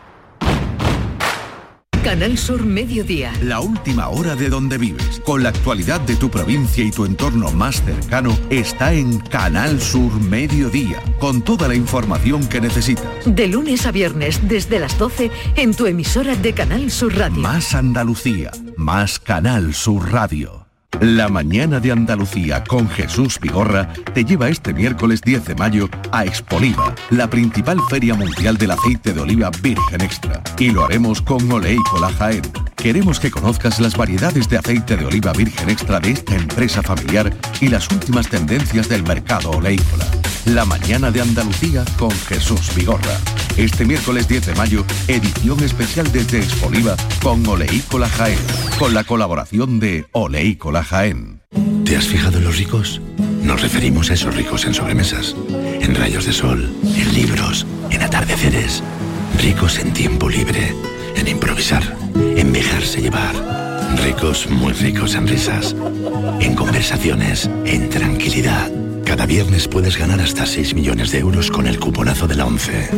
Canal Sur Mediodía. La última hora de donde vives, con la actualidad de tu provincia y tu entorno más cercano, está en Canal Sur Mediodía, con toda la información que necesitas. De lunes a viernes desde las 12 en tu emisora de Canal Sur Radio. Más Andalucía, más Canal Sur Radio. La mañana de Andalucía con Jesús Vigorra te lleva este miércoles 10 de mayo a Expoliva, la principal feria mundial del aceite de oliva virgen extra. Y lo haremos con Oleícola Jaén. Queremos que conozcas las variedades de aceite de oliva virgen extra de esta empresa familiar y las últimas tendencias del mercado oleícola. La mañana de Andalucía con Jesús Vigorra. Este miércoles 10 de mayo, edición especial desde Expoliva con Oleícola Jaén, con la colaboración de Oleícola Jaén. ¿Te has fijado en los ricos? Nos referimos a esos ricos en sobremesas, en rayos de sol, en libros, en atardeceres. Ricos en tiempo libre, en improvisar, en dejarse llevar. Ricos, muy ricos en risas, en conversaciones, en tranquilidad. Cada viernes puedes ganar hasta 6 millones de euros con el cuponazo de la 11.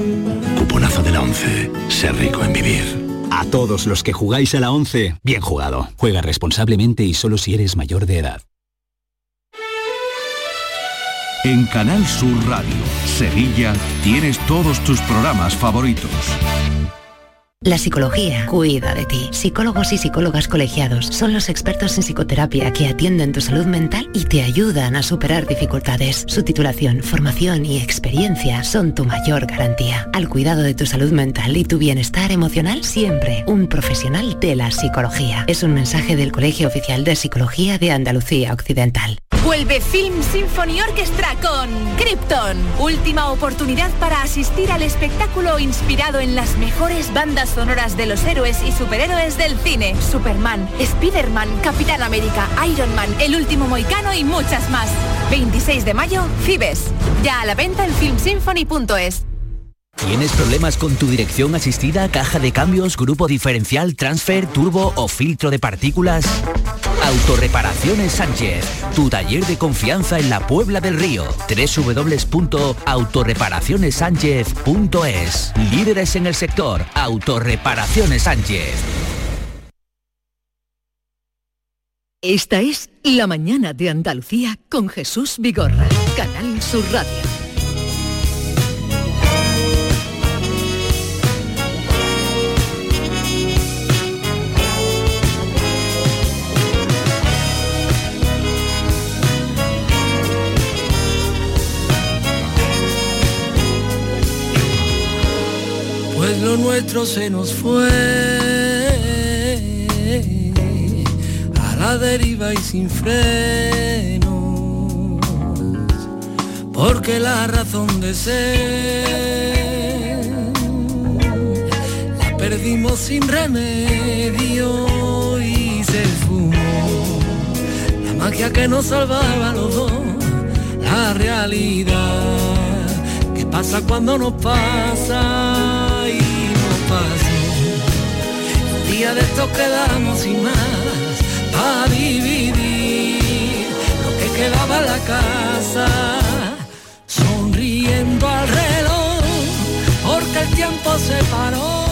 Cuponazo de la 11. Ser rico en vivir. A todos los que jugáis a la 11, bien jugado. Juega responsablemente y solo si eres mayor de edad. En Canal Sur Radio, Sevilla, tienes todos tus programas favoritos. La psicología cuida de ti. Psicólogos y psicólogas colegiados son los expertos en psicoterapia que atienden tu salud mental y te ayudan a superar dificultades. Su titulación, formación y experiencia son tu mayor garantía. Al cuidado de tu salud mental y tu bienestar emocional, siempre un profesional de la psicología. Es un mensaje del Colegio Oficial de Psicología de Andalucía Occidental. Vuelve Film Symphony Orchestra con Krypton. Última oportunidad para asistir al espectáculo inspirado en las mejores bandas sonoras de los héroes y superhéroes del cine. Superman, Spider-Man, Capitán América, Iron Man, El Último Moicano y muchas más. 26 de mayo, Fibes. Ya a la venta en filmsymphony.es. ¿Tienes problemas con tu dirección asistida, caja de cambios, grupo diferencial, transfer, turbo o filtro de partículas? Autorreparaciones Sánchez, tu taller de confianza en la Puebla del Río. www.autorreparacionessánchez.es. Líderes en el sector, Autorreparaciones Sánchez. Esta es La mañana de Andalucía con Jesús Vigorra, Canal Sur Radio. Lo nuestro se nos fue. A la deriva y sin freno, porque la razón de ser la perdimos sin remedio y se fumó. La magia que nos salvaba a los dos, la realidad que pasa cuando nos pasa de estos quedamos sin más para dividir lo que quedaba la casa, sonriendo al reloj, porque el tiempo se paró.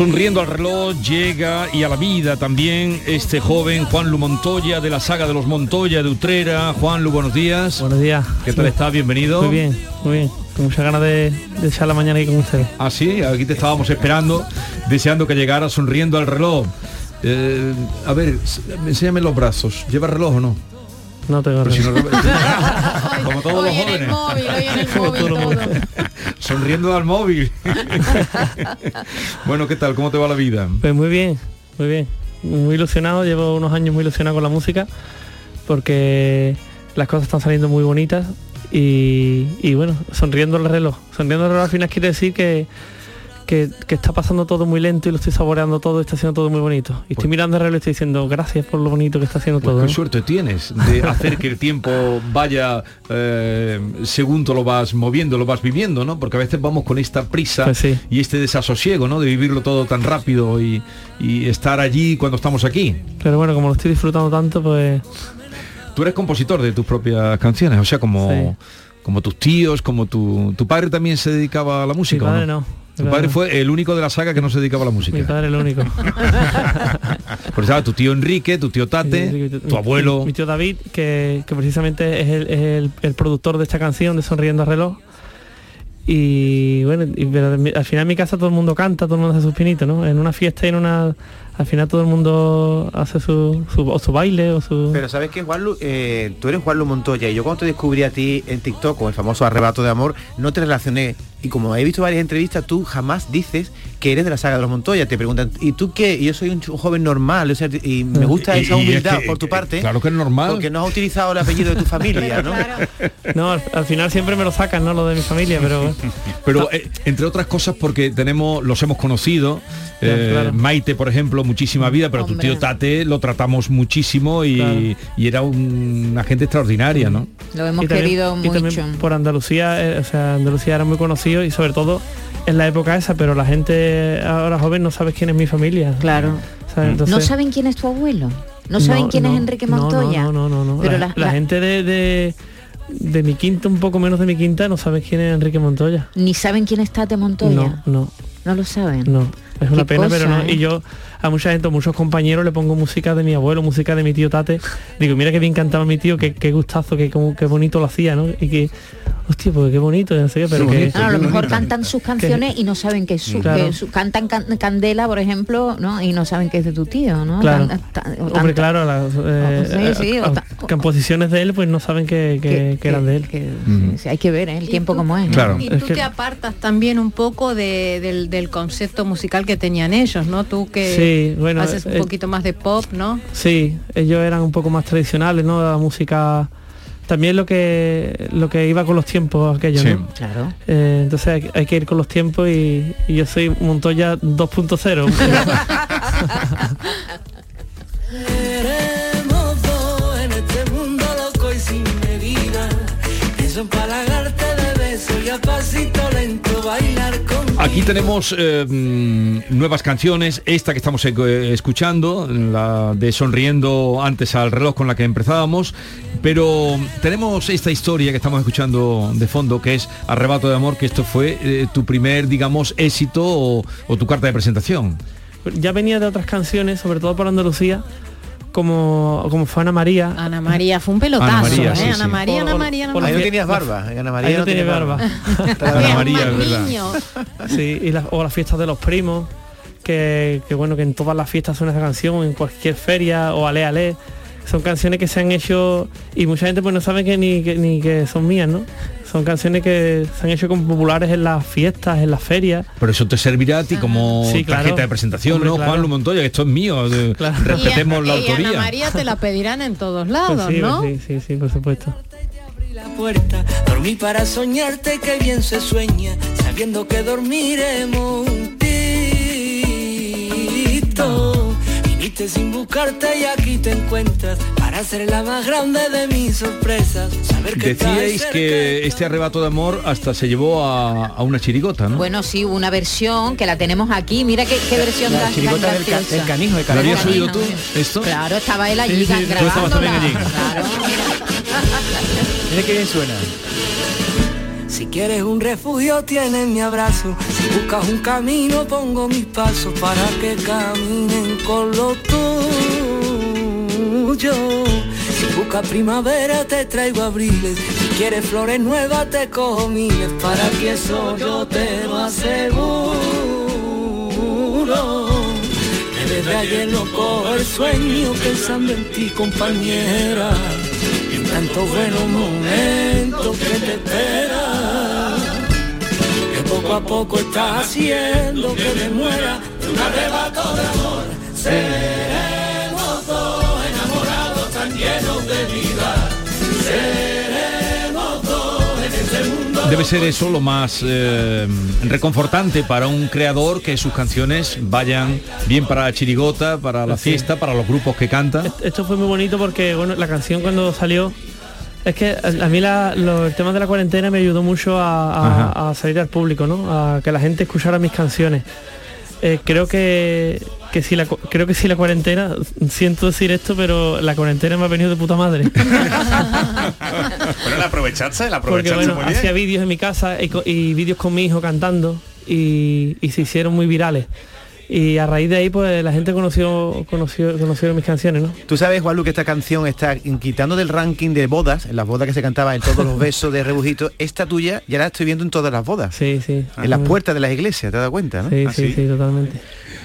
Sonriendo al reloj llega y a la vida también este joven Juan Lu Montoya de la saga de los Montoya de Utrera. Juan Lu, buenos días. Buenos días. ¿Qué tal está? Bienvenido. Muy bien, muy bien. Con muchas ganas de, de la mañana aquí con ustedes. Ah, sí, aquí te estábamos esperando, deseando que llegara sonriendo al reloj. Eh, a ver, enséñame los brazos. ¿Lleva reloj o no? No tengo Pero si reloj. no- como todos los Hoy en el jóvenes. móvil, hoy en el móvil todo. Sonriendo al móvil. bueno, ¿qué tal? ¿Cómo te va la vida? Pues muy bien, muy bien. Muy ilusionado, llevo unos años muy ilusionado con la música porque las cosas están saliendo muy bonitas y, y bueno, sonriendo el reloj. Sonriendo el reloj al final quiere decir que, que, que está pasando todo muy lento y lo estoy saboreando todo está haciendo todo muy bonito. Y estoy mirando el reloj y estoy diciendo gracias por lo bonito que está haciendo Pues todo. qué ¿no? suerte tienes de hacer que el tiempo vaya eh, según tú lo vas moviendo, lo vas viviendo, ¿no? Porque a veces vamos con esta prisa Pues sí. y este desasosiego, ¿no? De vivirlo todo tan rápido y, y estar allí cuando estamos aquí. Pero bueno, como lo estoy disfrutando tanto, pues Tú eres compositor de tus propias canciones, o sea, como, Sí. como tus tíos, como tu, tu padre también se dedicaba a la música. mi ¿o padre no. Tu padre fue el único de la saga que no se dedicaba a la música. Mi padre el único. Porque estaba tu tío Enrique, tu tío Tate, Mi- tu abuelo. Mi, mi tío David, que, que precisamente es, el, es el- el productor de esta canción de Sonriendo a reloj. Y bueno, y- pero mi- al final en mi casa todo el mundo canta, todo el mundo hace sus pinitos, ¿no? En una fiesta y en una... Al final todo el mundo hace su, su, o su baile o su... Pero sabes que Juanlu, eh, tú eres Juanlu Montoya y yo cuando te descubrí a ti en TikTok con el famoso arrebato de amor, no te relacioné. Y como he visto varias entrevistas, tú jamás dices que eres de la saga de los Montoya. Te preguntan, ¿y tú qué? Y yo soy un, joven normal, o sea, y me gusta Y- esa es humildad que- por tu parte. Claro que es normal. Porque no has utilizado el apellido de tu familia, ¿no? No, al, al final siempre me lo sacan, ¿no? Lo de mi familia, pero... Pero eh, entre otras cosas porque tenemos, los hemos conocido, eh, claro. Maite por ejemplo, muchísima vida, pero tu tío Tate lo tratamos muchísimo y, Claro. y era un- una gente extraordinaria, ¿no? Lo hemos Y también- querido y también mucho. por Andalucía, eh, o sea, Andalucía era muy conocido y sobre todo en la época esa, pero la gente ahora joven no sabe quién es mi familia. Claro. ¿sabes? Entonces- ¿No saben quién es tu abuelo? ¿No saben quién es Enrique Montoya? No, no, no, no. Pero la, la- la la- gente de, de, de mi quinta, un poco menos de mi quinta, no sabe quién es Enrique Montoya. Ni saben quién es Tate Montoya. No, no, No lo saben. no. Es una Qué pena, pero no. ¿eh? Y yo a mucha gente, a muchos compañeros le pongo música de mi abuelo, música de mi tío Tate. Digo, mira qué bien cantaba mi tío, qué, qué gustazo, qué, qué bonito lo hacía, ¿no? Y que, hostia, pues qué bonito, no sé qué, pero que... A lo mejor cantan sus canciones y no saben que es su, Claro. que su- cantan can- Candela, por ejemplo, ¿no? Y no saben que es de tu tío, ¿no? Claro. Tan- Hombre, tanta- claro, las eh, sí, sí, eh, composiciones de él pues no saben que, que- que eran de él. Sí, sí, hay que ver ¿eh? el tiempo como es. ¿no? Y tú te apartas también un poco de- del, del concepto musical que tenían ellos, ¿no? Tú que Sí, bueno, haces un eh, poquito más de pop, ¿no? Sí, ellos eran un poco más tradicionales, ¿no? La música también lo que lo que iba con los tiempos aquellos, Sí. ¿no? Claro. Eh, entonces hay, hay que ir con los tiempos y, y yo soy Montoya 2.0. Aquí tenemos eh, nuevas canciones, esta que estamos eh, escuchando, la de Sonriendo antes al reloj con la que empezábamos, pero tenemos esta historia que estamos escuchando de fondo, que es Arrebato de Amor, que esto fue eh, tu primer, digamos, éxito o, o tu carta de presentación. ya venía de otras canciones, sobre todo por Andalucía, como, como fue Ana María. Ana María fue un pelotazo, Ana María, ¿eh? sí, Ana sí. María, Ana Por- María, Ana por- Ahí María. no tenías barba, Ana María Ahí no no tenía barba. Ana María, es verdad. Sí, y las- o las fiestas de los primos, que, que bueno, que en todas las fiestas suena esa canción, en cualquier feria o ale ale. Son canciones que se han hecho y mucha gente pues no sabe que ni que, ni que son mías, ¿no? Son canciones que se han hecho como populares en las fiestas, en las ferias. Pero eso te servirá a ti como Sí, claro. tarjeta de presentación, Hombre, ¿no? claro. Juan Lu Montoya, que esto es mío, respetemos y, la y autoría. Ana María te la pedirán en todos Pues lados, sí, ¿no? sí, sí, sí, por supuesto. la puerta. Dormí para soñarte que bien se sueña, sabiendo que dormiremos. Viniste sin buscarte y aquí te encuentras para ser la más grande de mis sorpresas. Saber que Decíais que este arrebato de amor hasta se llevó a, a una chirigota, ¿no? Bueno, sí, hubo una versión que la tenemos aquí. Mira qué, qué versión La tan, tan chirigota del ca- del canijo de ¿Lo habías oído tú, esto? Claro, estaba él allí Sí, sí, tú estabas grabándola. también allí. Claro. Mira qué bien suena. Si quieres un refugio tienes mi abrazo. Si buscas un camino pongo mis pasos para que caminen con lo tuyo. Si buscas primavera te traigo abriles. Si quieres flores nuevas te cojo miles. Para que eso yo te lo aseguro. Que desde ayer no cojo el sueño pensando en ti compañera. Tantos buenos momentos que te esperan. Poco a poco estás haciendo que me muera de un arrebato de amor. Seremos dos enamorados tan llenos de vida. Seremos dos en este mundo. Debe ser eso lo más eh, reconfortante para un creador que sus canciones vayan bien para la chirigota, para la fiesta, para los grupos que cantan. Esto fue muy bonito porque bueno, la canción cuando salió es que a a mí la- lo- el tema de la cuarentena me ayudó mucho a, a- a salir al público, ¿no? A que la gente escuchara mis canciones. Eh, creo que, que si la creo que si la cuarentena, siento decir esto, pero la cuarentena me ha venido de puta madre. Pero la aprovechaste, la Porque aprovechaste bueno, muy bien. hacía vídeos en mi casa y, vídeos con mi hijo cantando y, y se hicieron muy virales. Y a raíz de ahí pues la gente conoció conoció conocieron mis canciones, ¿no? Tú sabes, Juanlu, que esta canción está quitando del ranking de bodas, en las bodas que se cantaba en todos los besos de Rebujito, esta tuya ya la estoy viendo en todas las bodas. Sí, sí. En las puertas de las iglesias, ¿te das cuenta, no? Sí, ¿Ah, sí, sí, totalmente.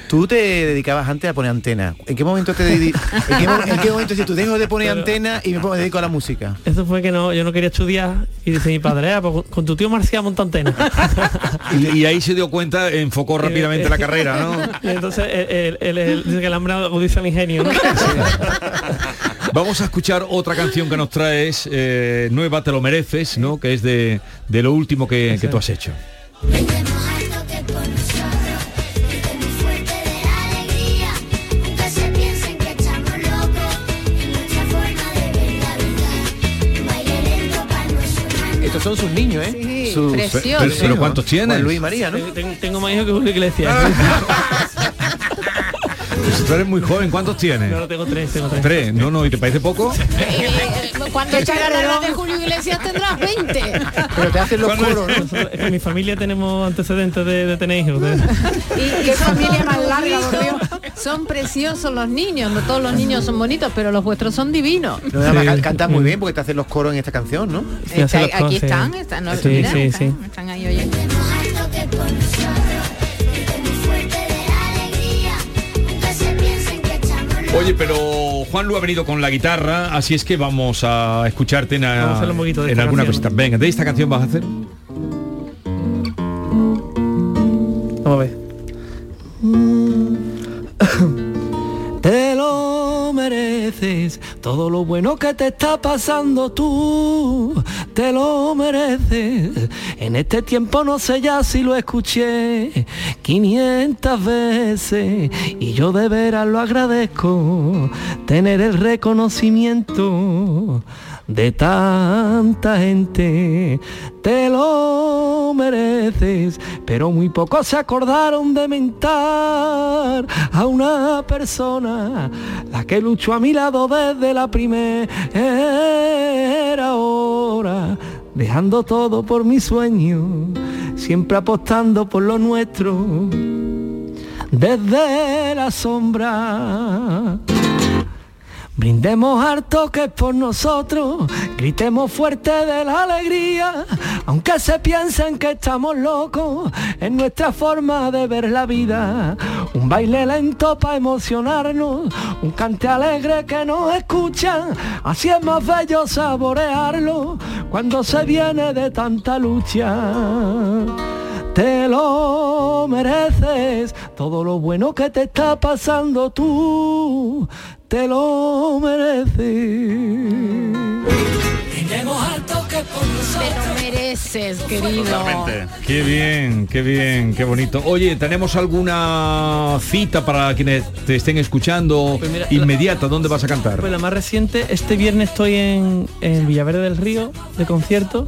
Tú te dedicabas antes a poner antena. ¿En qué momento te ¿En qué, en qué momento si tú dejo de poner antena y me pongo- me dedico a la música? Eso fue que no, yo no quería estudiar y dice mi padre, "Ah, pues con- tu tío Marcial monta antena. Y, y ahí se dio cuenta, enfocó rápidamente la carrera, ¿no? Y entonces él, él- él dice que el hambre agudiza el ingenio, ¿no? Vamos a escuchar otra canción que nos traes, eh, Nueva Te lo mereces, ¿no? Que es de, de lo último que, que tú has hecho. Son sus niños, ¿eh? Sí, Sus- precioso. Pero, pero ¿cuántos tienes? Juan Luis y María, ¿no? Tengo, tengo más hijos que Julio Iglesias. Pues tú eres muy joven, ¿cuántos tienes? No, no, tengo tres, tengo tres. Tres, no, no, ¿y te parece poco? Eh, Cuando echa la edad de Julio Iglesias tendrás 20. Pero te hacen los coros, ¿no? En mi familia tenemos antecedentes de, de tener hijos. de- Y, qué familia más larga, por Dios. Son preciosos los niños, no todos los niños son bonitos, pero los vuestros son divinos. No, además, Sí. can- cantas muy bien porque te hacen los coros en esta canción, ¿no? Está- aquí están, sí. están, no, Sí, mira, sí, están, sí. están ahí oyendo. Oye, pero Juan Lu ha venido con la guitarra, así es que vamos a escucharte en, a- Vamos a hacerle un poquito de en esta alguna canción. cosita. Venga, ¿de esta canción vas a hacer? Vamos a ver. Todo lo bueno que te está pasando tú, te lo mereces. En este tiempo no sé ya si lo escuché 500 veces y yo de veras lo agradezco, tener el reconocimiento de tanta gente. Te lo mereces, pero muy pocos se acordaron de mentar a una persona, la que luchó a mi lado desde la primera hora, dejando todo por mi sueño, siempre apostando por lo nuestro, desde la sombra. Brindemos harto que es por nosotros, gritemos fuerte de la alegría, aunque se piensen que estamos locos, en nuestra forma de ver la vida. Un baile lento para emocionarnos, un cante alegre que nos escucha, así es más bello saborearlo cuando se viene de tanta lucha. Te lo mereces, todo lo bueno que te está pasando tú, te lo mereces. Te lo mereces, querido. Qué bien, qué bien, qué bonito. Oye, ¿tenemos alguna cita para quienes te estén escuchando Pues mira, inmediata? ¿Dónde vas a cantar? Pues la más reciente, este viernes estoy en, en Villaverde del Río de concierto,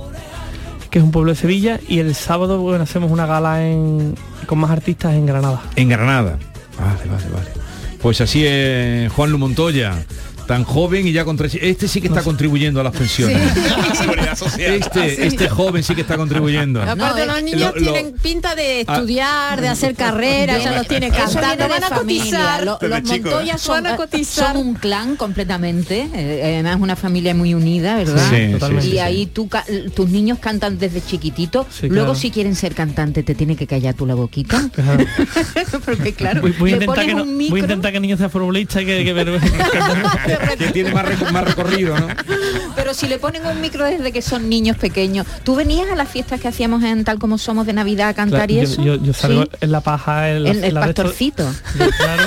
que es un pueblo de Sevilla, y el sábado bueno, hacemos una gala en, con más artistas en Granada. En Granada. Vale, vale, vale. Pues así es, Juan Lu Montoya. Tan joven y ya con tres... Este sí que está contribuyendo a las pensiones. Este, este joven sí que está contribuyendo. Aparte los niños lo- lo- tienen pinta de Ah. estudiar, de hacer carrera, ya los tiene cantando, van a cotizar. Lo- los Montoya son, van a eh, cotizar. son un clan completamente, eh, además una familia muy unida, ¿verdad? Sí, Totalmente. y ahí tú tus niños cantan desde chiquitito, Sí, luego claro. si quieren ser cantante te tiene que callar tú la boquita. Porque claro, Voy, voy a intentar que no, un voy a micro, intentar que el niño sea futbolista y que, que que tiene más, reco- más recorrido, ¿no? pero si le ponen un micro desde que son niños pequeños. ¿Tú venías a las fiestas que hacíamos en tal como somos de Navidad a cantar y yo, eso? yo, yo salgo Sí. en la paja, en la, El, el en la de esto- pastorcito. Claro.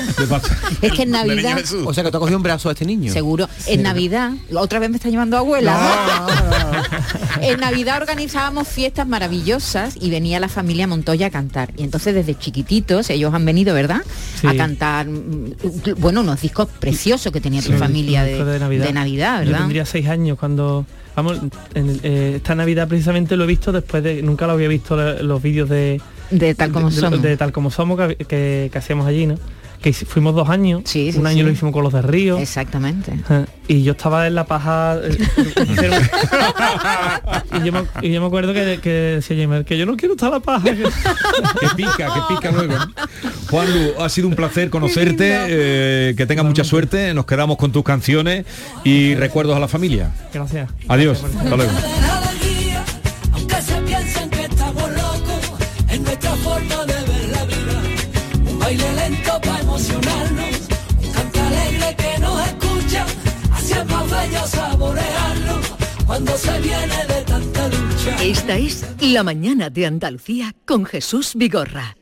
Es que en Navidad, O sea que te ha cogido un brazo a este niño. seguro, en Navidad, otra vez me está llamando abuela. en Navidad organizábamos fiestas maravillosas y venía la familia Montoya a cantar. Y entonces desde chiquititos, ellos han venido, ¿verdad? Sí. A cantar, mm, bueno, unos discos preciosos que tenía tu Sí, familia de, disco de Navidad, Yo ¿verdad? tendría seis años cuando... Vamos, en eh, esta Navidad precisamente lo he visto después de... Nunca lo había visto la- los vídeos de... De tal como de, somos. de tal como somos que, que- que hacíamos allí, ¿no? Que fuimos dos años, Sí, sí, un año sí. lo hicimos con los de Río. Exactamente. Y yo estaba en la paja eh, y, yo me, y yo me acuerdo que, que decía Jaime, que yo no quiero estar en la paja que- Que pica, que pica luego. Juanlu, ha sido un placer conocerte, eh, que tengas mucha suerte, nos quedamos con tus canciones y recuerdos a la familia. Gracias. Adiós, hasta luego. Esta es La mañana de Andalucía con Jesús Vigorra.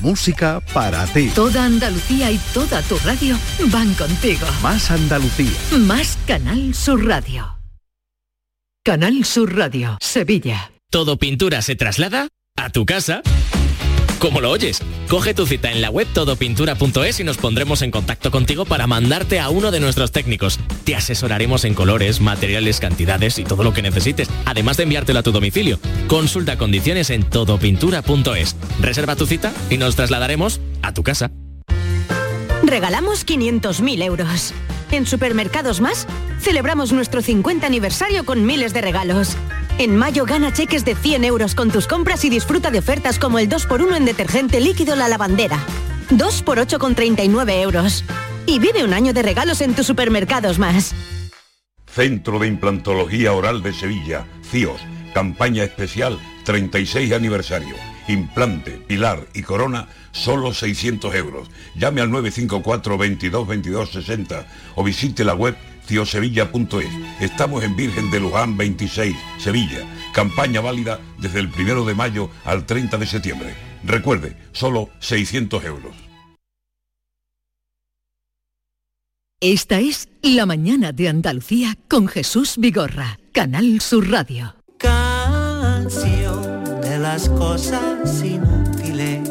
Música para ti. Toda Andalucía y toda tu radio van contigo. Más Andalucía. Más Canal Sur Radio. Canal Sur Radio, Sevilla. Todo pintura se traslada a tu casa. ¿Cómo lo oyes? Coge tu cita en la web todopintura.es y nos pondremos en contacto contigo para mandarte a uno de nuestros técnicos. Te asesoraremos en colores, materiales, cantidades y todo lo que necesites, además de enviártelo a tu domicilio. Consulta condiciones en todopintura.es. Reserva tu cita y nos trasladaremos a tu casa. Regalamos 500.000 euros. En Supermercados Más, celebramos nuestro 50 aniversario con miles de regalos. En mayo gana cheques de 100 euros con tus compras y disfruta de ofertas como el 2x1 en detergente líquido La Lavandera. 2 por 8 con 39 euros. Y vive un año de regalos en tus Supermercados Más. Centro de Implantología Oral de Sevilla, CIOS, campaña especial 36 aniversario. Implante, pilar y corona, solo 600 euros. Llame al 954 22 22 60 o visite la web ciosevilla.es. Estamos en Virgen de Luján 26, Sevilla. Campaña válida desde el 1 de mayo al 30 de septiembre. Recuerde, solo 600 euros. Esta es La mañana de Andalucía con Jesús Vigorra. Canal Sur Radio. canción de las cosas inútiles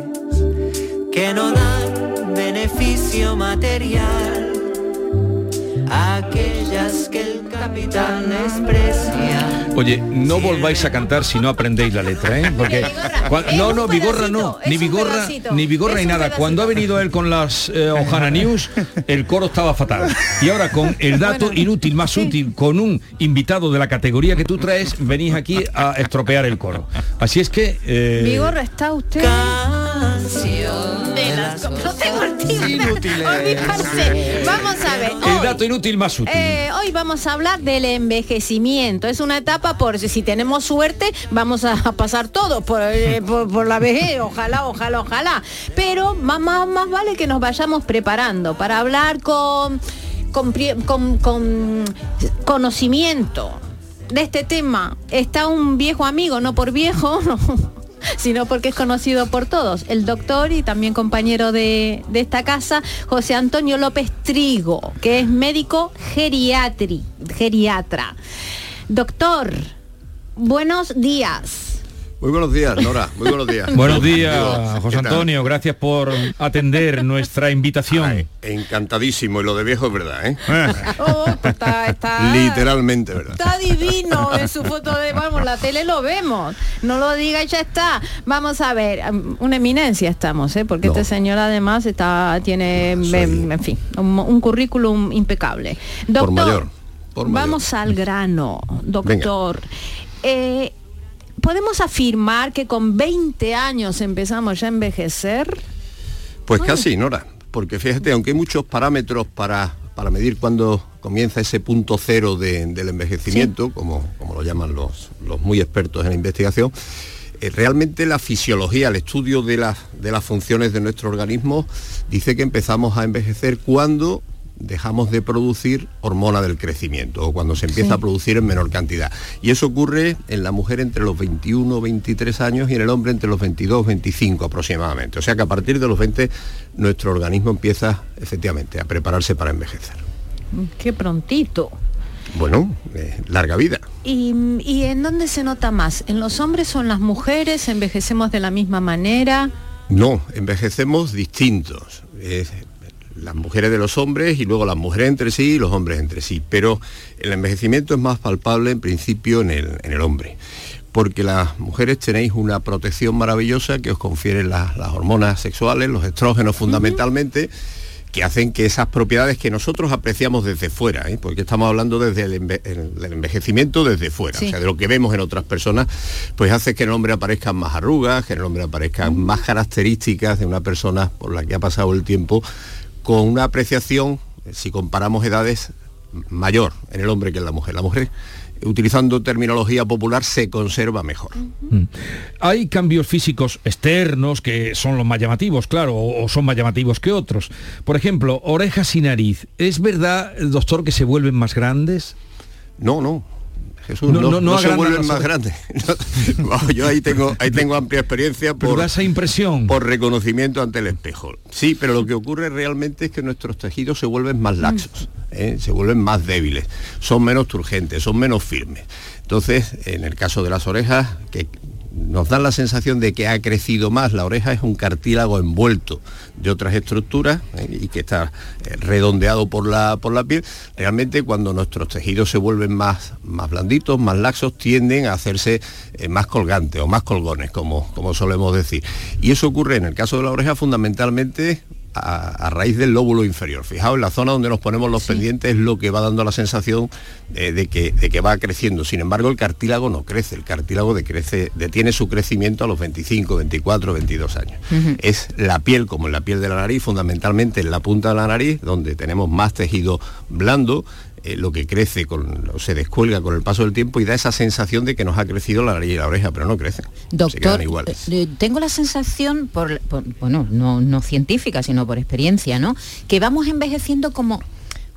que no dan beneficio material, aquellas que el capitán desprecia. Oye, no volváis a cantar si no aprendéis la letra, ¿eh? Porque no, no, Vigorra no, ni Vigorra, ni Vigorra ni nada. pedacito. Cuando ha venido él con las eh, Ojana News, el coro estaba fatal. Y ahora con el dato inútil, más útil, con un invitado de la categoría que tú traes, venís aquí a estropear el coro. Así es que eh, Vigorra, ¿está usted? Canción de las No tengo. Inútiles. Vamos a ver. el dato inútil más útil. Eh, hoy vamos a hablar del envejecimiento. Es una etapa por si tenemos suerte, vamos a pasar todo por, eh, por, por la vejez. Ojalá, ojalá, ojalá. Pero más, más, más vale que nos vayamos preparando para hablar con, con- con conocimiento de este tema. Está un viejo amigo, no por viejo, sino porque es conocido por todos. El doctor y también compañero de, de esta casa, José Antonio López Trigo, que es médico geriatri, geriatra. Doctor, buenos días. Muy buenos días, Nora. Muy buenos días. Buenos ¿Qué días, José? Antonio. Gracias por atender nuestra invitación. Encantadísimo, y lo de viejo es verdad, ¿eh? Oh, pues está, está- Literalmente verdad. Está divino en su foto de, vamos, la tele lo vemos. No lo diga y ya está. Vamos a ver, um, una eminencia estamos, ¿eh? porque este señor además está, tiene, en, en fin, un, un currículum impecable. Doctor, mayor, por mayor. vamos al grano, doctor. Eh, ¿Podemos afirmar que con 20 años empezamos ya a envejecer? Pues casi, Nora. Porque fíjate, aunque hay muchos parámetros para, para medir cuándo comienza ese punto cero de- del envejecimiento, como, como lo llaman los, los muy expertos en la investigación, eh, realmente la fisiología, el estudio de las, de las funciones de nuestro organismo, dice que empezamos a envejecer cuando dejamos de producir hormona del crecimiento o cuando se empieza Sí. a producir en menor cantidad. Y eso ocurre en la mujer entre los 21 23 años y en el hombre entre los 22 25 aproximadamente. O sea que a partir de los 20 nuestro organismo empieza efectivamente a prepararse para envejecer. Qué prontito. Bueno, eh, larga vida. ¿Y, y en dónde se nota más? ¿En los hombres o en las mujeres? ¿Envejecemos de la misma manera? No, envejecemos distintos. Eh, las mujeres de los hombres y luego las mujeres entre sí y los hombres entre sí. Pero el envejecimiento es más palpable en principio en el, en el hombre. Porque las mujeres tenéis una protección maravillosa que os confieren las, las hormonas sexuales, los estrógenos fundamentalmente, que hacen que esas propiedades que nosotros apreciamos desde fuera, ¿eh? porque estamos hablando desde el, enve- el- el envejecimiento desde fuera, Sí. o sea, de lo que vemos en otras personas, pues hace que en el hombre aparezcan más arrugas, que en el hombre aparezcan más características de una persona por la que ha pasado el tiempo, con una apreciación, eh, si comparamos edades, mayor en el hombre que en la mujer. La mujer, utilizando terminología popular, se conserva mejor. Mm. Hay cambios físicos externos que son los más llamativos, claro, o o son más llamativos que otros. Por ejemplo, orejas y nariz. ¿Es verdad, doctor, que se vuelven más grandes? No, no. Jesús, no, no, se vuelven más grandes. Yo ahí tengo, ahí tengo amplia experiencia por, da esa impresión. por reconocimiento ante el espejo. Sí, pero lo que ocurre realmente es que nuestros tejidos se vuelven más laxos, ¿eh? se vuelven más débiles, son menos turgentes, son menos firmes. Entonces, en el caso de las orejas, que nos dan la sensación de que ha crecido más. La oreja es un cartílago envuelto de otras estructuras ¿eh? y que está eh, redondeado por la, por la piel. Realmente cuando nuestros tejidos se vuelven más, más blanditos, más laxos, tienden a hacerse eh, más colgantes o más colgones, como, como solemos decir. Y eso ocurre en el caso de la oreja fundamentalmente a, a raíz del lóbulo inferior. Fijaos, en la zona donde nos ponemos los pendientes es lo que va dando la sensación eh, de, que, de que va creciendo. Sin embargo, el cartílago no crece, el cartílago decrece, detiene su crecimiento a los 25, 24, 22 años. Es la piel, como en la piel de la nariz, fundamentalmente en la punta de la nariz, donde tenemos más tejido blando, eh, lo que crece con, o se descuelga con el paso del tiempo y da esa sensación de que nos ha crecido la nariz y la oreja, pero no crecen. se Doctor, quedan iguales. eh, tengo la sensación, por, por- bueno, no, no científica, sino por experiencia, ¿no? Que vamos envejeciendo como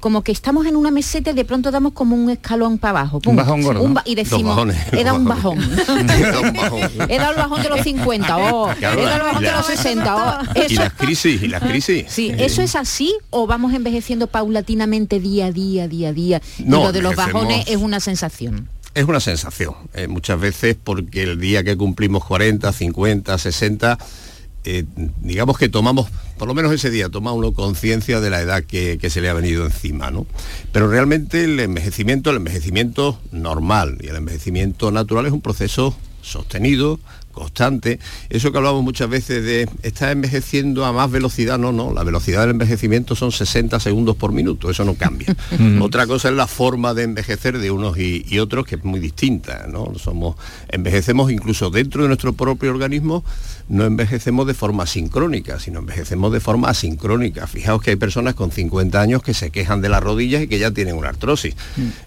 como que estamos en una meseta y de pronto damos como un escalón para abajo. pum, Un bajón gordo, un y decimos, bajones, he dado un bajón. he dado el bajón de los 50, oh, Claro, he dado el bajón y de los 60, oh. Y Eso- las crisis, y las crisis. Sí, ¿eso es así o vamos envejeciendo paulatinamente día a día, día a día? Y lo de los bajones es una sensación. Es una sensación, eh, muchas veces porque el día que cumplimos 40, 50, 60, eh, digamos que tomamos, por lo menos ese día, toma uno conciencia de la edad que, que se le ha venido encima, ¿no? Pero realmente el envejecimiento, el envejecimiento normal y el envejecimiento natural es un proceso sostenido, constante. Eso que hablamos muchas veces de está envejeciendo a más velocidad, no, no, la velocidad del envejecimiento son 60 segundos por minuto, eso no cambia. Otra cosa es la forma de envejecer de unos y, y otros que es muy distinta, ¿no? Somos, envejecemos incluso dentro de nuestro propio organismo, no envejecemos de forma sincrónica, sino envejecemos de forma asincrónica. Fijaos que hay personas con 50 años que se quejan de las rodillas y que ya tienen una artrosis.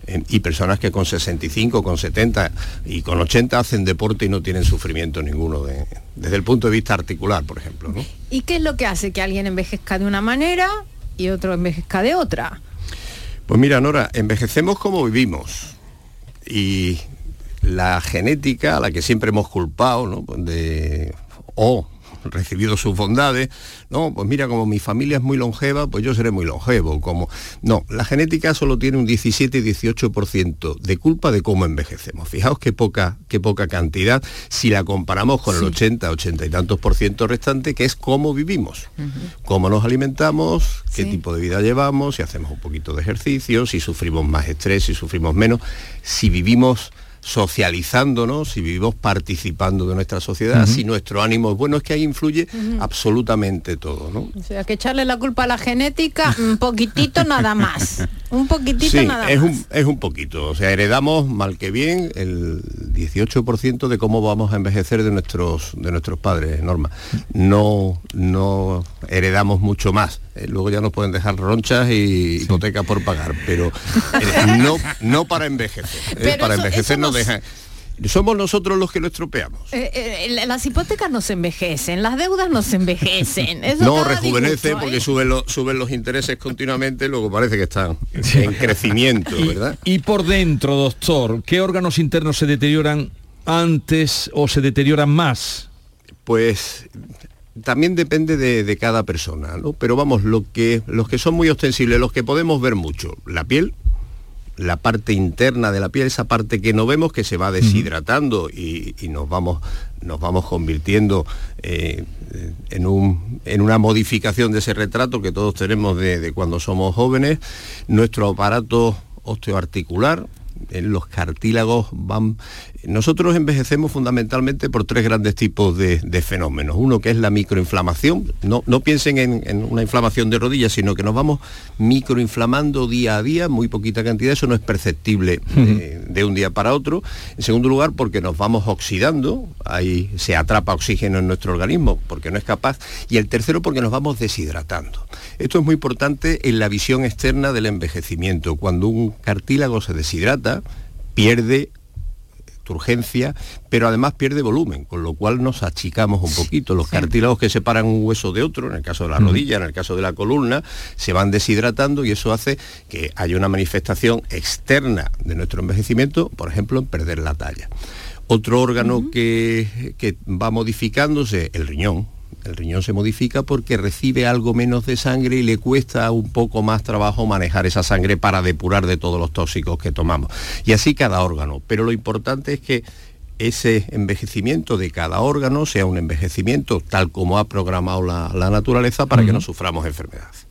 Eh, y personas que con 65, con 70 y con 80 hacen deporte y no tienen sufrimiento ninguno de- desde el punto de vista articular, por ejemplo. ¿no? ¿Y qué es lo que hace que alguien envejezca de una manera y otro envejezca de otra? Pues mira, Nora, envejecemos como vivimos. Y la genética a la que siempre hemos culpado, ¿no? De, o recibido sus bondades, no, pues mira, como mi familia es muy longeva, pues yo seré muy longevo. Como... No, la genética solo tiene un 17-18% de culpa de cómo envejecemos. Fijaos qué poca, qué poca cantidad si la comparamos con el 80, 80 y tantos por ciento restante, que es cómo vivimos, cómo nos alimentamos, qué tipo de vida llevamos, si hacemos un poquito de ejercicio, si sufrimos más estrés, si sufrimos menos, si vivimos socializándonos, si vivimos participando de nuestra sociedad, Ujú. si nuestro ánimo es bueno, es que ahí influye absolutamente todo, ¿no? O sea, que echarle la culpa a la genética, un poquitito nada más. Un poquitito Sí, nada es más. un, es un poquito. O sea, heredamos mal que bien el 18% de cómo vamos a envejecer de nuestros, de nuestros padres, Norma. No, no heredamos mucho más. Eh, luego ya nos pueden dejar ronchas y hipotecas por pagar, pero eh, no, no para envejecer. eh, para eso- envejecer eso nos nos- dejan. Somos nosotros los que lo estropeamos. Eh, eh, las hipotecas no se envejecen, las deudas no se envejecen. Eso no, rejuvenece disgusto, porque ¿eh? suben, los suben los intereses continuamente, luego parece que están en crecimiento, ¿verdad? Y por dentro, doctor, ¿qué órganos internos se deterioran antes o se deterioran más? Pues también depende de, de cada persona, ¿no? Pero vamos, lo que, los que son muy ostensibles, los que podemos ver mucho, la piel, la parte interna de la piel, esa parte que no vemos que se va deshidratando y, y nos vamos nos vamos convirtiendo eh, en, un- en una modificación de ese retrato que todos tenemos de, de cuando somos jóvenes. Nuestro aparato osteoarticular, en los cartílagos van... Nosotros envejecemos fundamentalmente por tres grandes tipos de, de fenómenos. Uno que es la microinflamación. No, no piensen en, en una inflamación de rodillas, sino que nos vamos microinflamando día a día, muy poquita cantidad. Eso no es perceptible eh, de un día para otro. En segundo lugar, porque nos vamos oxidando. Ahí se atrapa oxígeno en nuestro organismo porque no es capaz. Y el tercero, porque nos vamos deshidratando. Esto es muy importante en la visión externa del envejecimiento. Cuando un cartílago se deshidrata, pierde turgencia, pero además pierde volumen, con lo cual nos achicamos un poquito. Los cartílagos que separan un hueso de otro, en el caso de la rodilla, en el caso de la columna, se van deshidratando y eso hace que haya una manifestación externa de nuestro envejecimiento, por ejemplo, en perder la talla. Otro órgano que, que va modificándose, el riñón. El riñón se modifica porque recibe algo menos de sangre y le cuesta un poco más trabajo manejar esa sangre para depurar de todos los tóxicos que tomamos. Y así cada órgano. Pero lo importante es que ese envejecimiento de cada órgano sea un envejecimiento tal como ha programado la, la naturaleza para que no suframos enfermedades.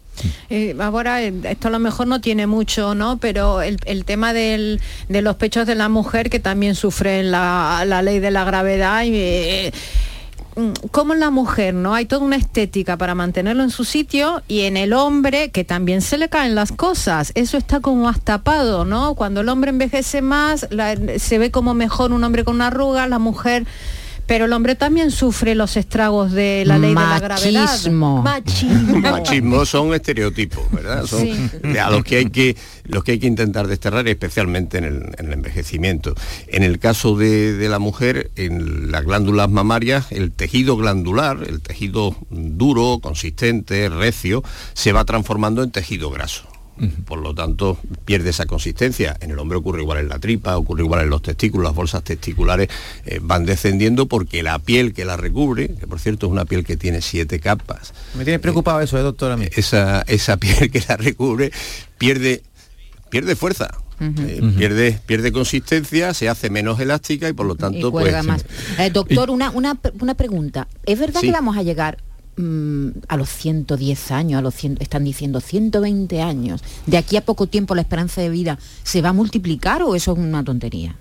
Eh, ahora, eh, esto a lo mejor no tiene mucho, ¿no? Pero el, el tema del- de los pechos de la mujer que también sufren la, la ley de la gravedad y... eh, mm, como en la mujer, ¿no? Hay toda una estética para mantenerlo en su sitio y en el hombre que también se le caen las cosas. Eso está como más tapado, ¿no? Cuando el hombre envejece más, se ve como mejor un hombre con una arruga, la mujer... Pero el hombre también sufre los estragos de la ley de la gravedad. Machismo. Machismo. Machismo son estereotipos, ¿verdad? Son Sí. a los que hay que los que hay que intentar desterrar, especialmente en el, en el envejecimiento. En el caso de, de la mujer, en las glándulas mamarias, el tejido glandular, el tejido duro, consistente, recio, se va transformando en tejido graso. Por lo tanto, pierde esa consistencia. En el hombre ocurre igual en la tripa, ocurre igual en los testículos, las bolsas testiculares eh, van descendiendo porque la piel que la recubre, que por cierto es una piel que tiene siete capas, Me tiene preocupado eso, ¿eh, doctora? esa, esa piel que la recubre pierde, pierde fuerza. eh, pierde, pierde consistencia, se hace menos elástica y por lo y tanto pues más. Eh, doctor, una, una, una pregunta. ¿Es verdad Sí. que vamos a llegar mm, a los 110 años, a los 100, están diciendo 120 años? ¿De aquí a poco tiempo la esperanza de vida se va a multiplicar o eso es una tontería?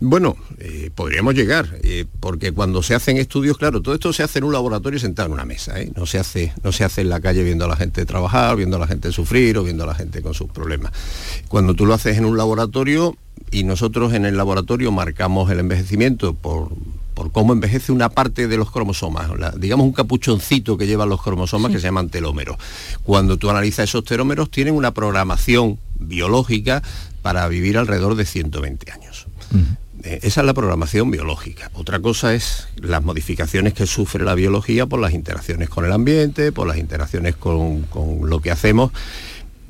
Bueno, eh, podríamos llegar, eh, porque cuando se hacen estudios, claro, todo esto se hace en un laboratorio sentado en una mesa, ¿eh? no, se hace, no se hace en la calle viendo a la gente trabajar, viendo a la gente sufrir o viendo a la gente con sus problemas. Cuando tú lo haces en un laboratorio y nosotros en el laboratorio marcamos el envejecimiento por, por cómo envejece una parte de los cromosomas, la- digamos un capuchoncito que llevan los cromosomas que se llaman telómeros. Cuando tú analizas esos telómeros tienen una programación biológica para vivir alrededor de 120 años. Eh, Esa es la programación biológica. Otra cosa es las modificaciones que sufre la biología por las interacciones con el ambiente, por las interacciones con, con lo que hacemos.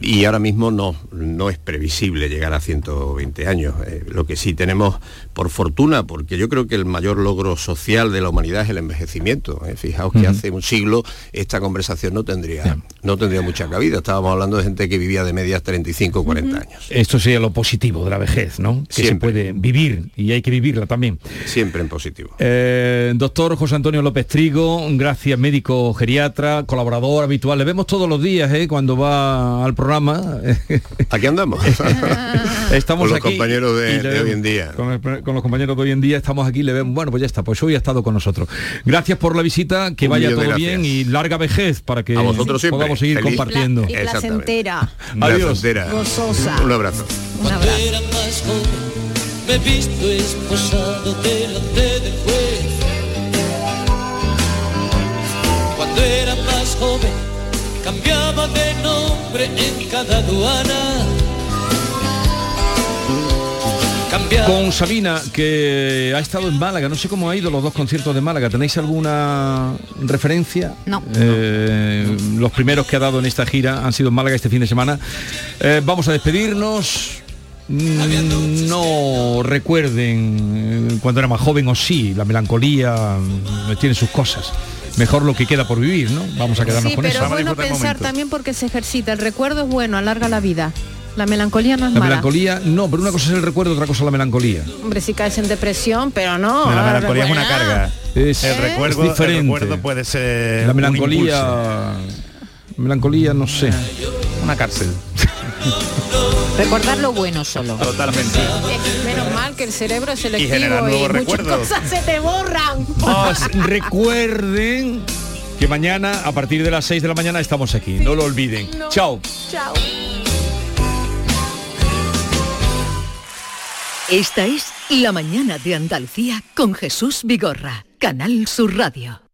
Y ahora mismo no, no es previsible llegar a 120 años. Eh, lo que sí tenemos, por fortuna, porque yo creo que el mayor logro social de la humanidad es el envejecimiento. ¿eh? Fijaos que hace un siglo esta conversación no tendría, no tendría mucha cabida. Estábamos hablando de gente que vivía de medias 35 o 40 años. Esto sería lo positivo de la vejez, ¿no? Que se puede vivir y hay que vivirla también. Siempre en positivo. Eh, doctor José Antonio López Trigo, gracias médico geriatra, colaborador habitual. Le vemos todos los días cuando va al programa. Aquí andamos. estamos Con los aquí compañeros de- de vemos- hoy en día. Con, el- con los compañeros de hoy en día estamos aquí, le vemos, bueno, pues ya está, pues hoy ha estado con nosotros. Gracias por la visita, que Un vaya todo bien y larga vejez para que vosotros siempre. podamos seguir Feliz. compartiendo. Y placentera. Adiós. Placentera. Gozosa. Un abrazo. Un abrazo. me he visto esposado delante del juez. Cuando era más joven, cambiaba de nombre en cada aduana. Cambiaba Con Sabina, que ha estado en Málaga, no sé cómo ha ido los dos conciertos de Málaga, ¿tenéis alguna referencia? No. Eh, los primeros que ha dado en esta gira han sido en Málaga este fin de semana. Eh, vamos a despedirnos. Mm, No recuerden eh, cuando era más joven o sí, la melancolía tiene sus cosas. Mejor lo que queda por vivir, ¿no? Vamos a quedarnos Sí, con pero eso. es bueno pensar también porque se ejercita. El recuerdo es bueno, alarga la vida. La melancolía no es La mala. melancolía, no, pero una cosa es el recuerdo, otra cosa es la melancolía. Hombre, si caes en depresión, pero no. La melancolía es una carga. Es, el es recuerdo, el diferente. recuerdo puede ser La un melancolía, melancolía, no sé. una cárcel. Recordar lo bueno solo. Totalmente. Eh, Menos mal que el cerebro es selectivo y, generar nuevos muchas recuerdos. cosas se te borran. Os recuerden que mañana a partir de las 6 de la mañana estamos aquí. No lo olviden. Chao. Chao. Esta es La mañana de Andalucía con Jesús Vigorra, Canal Sur Radio.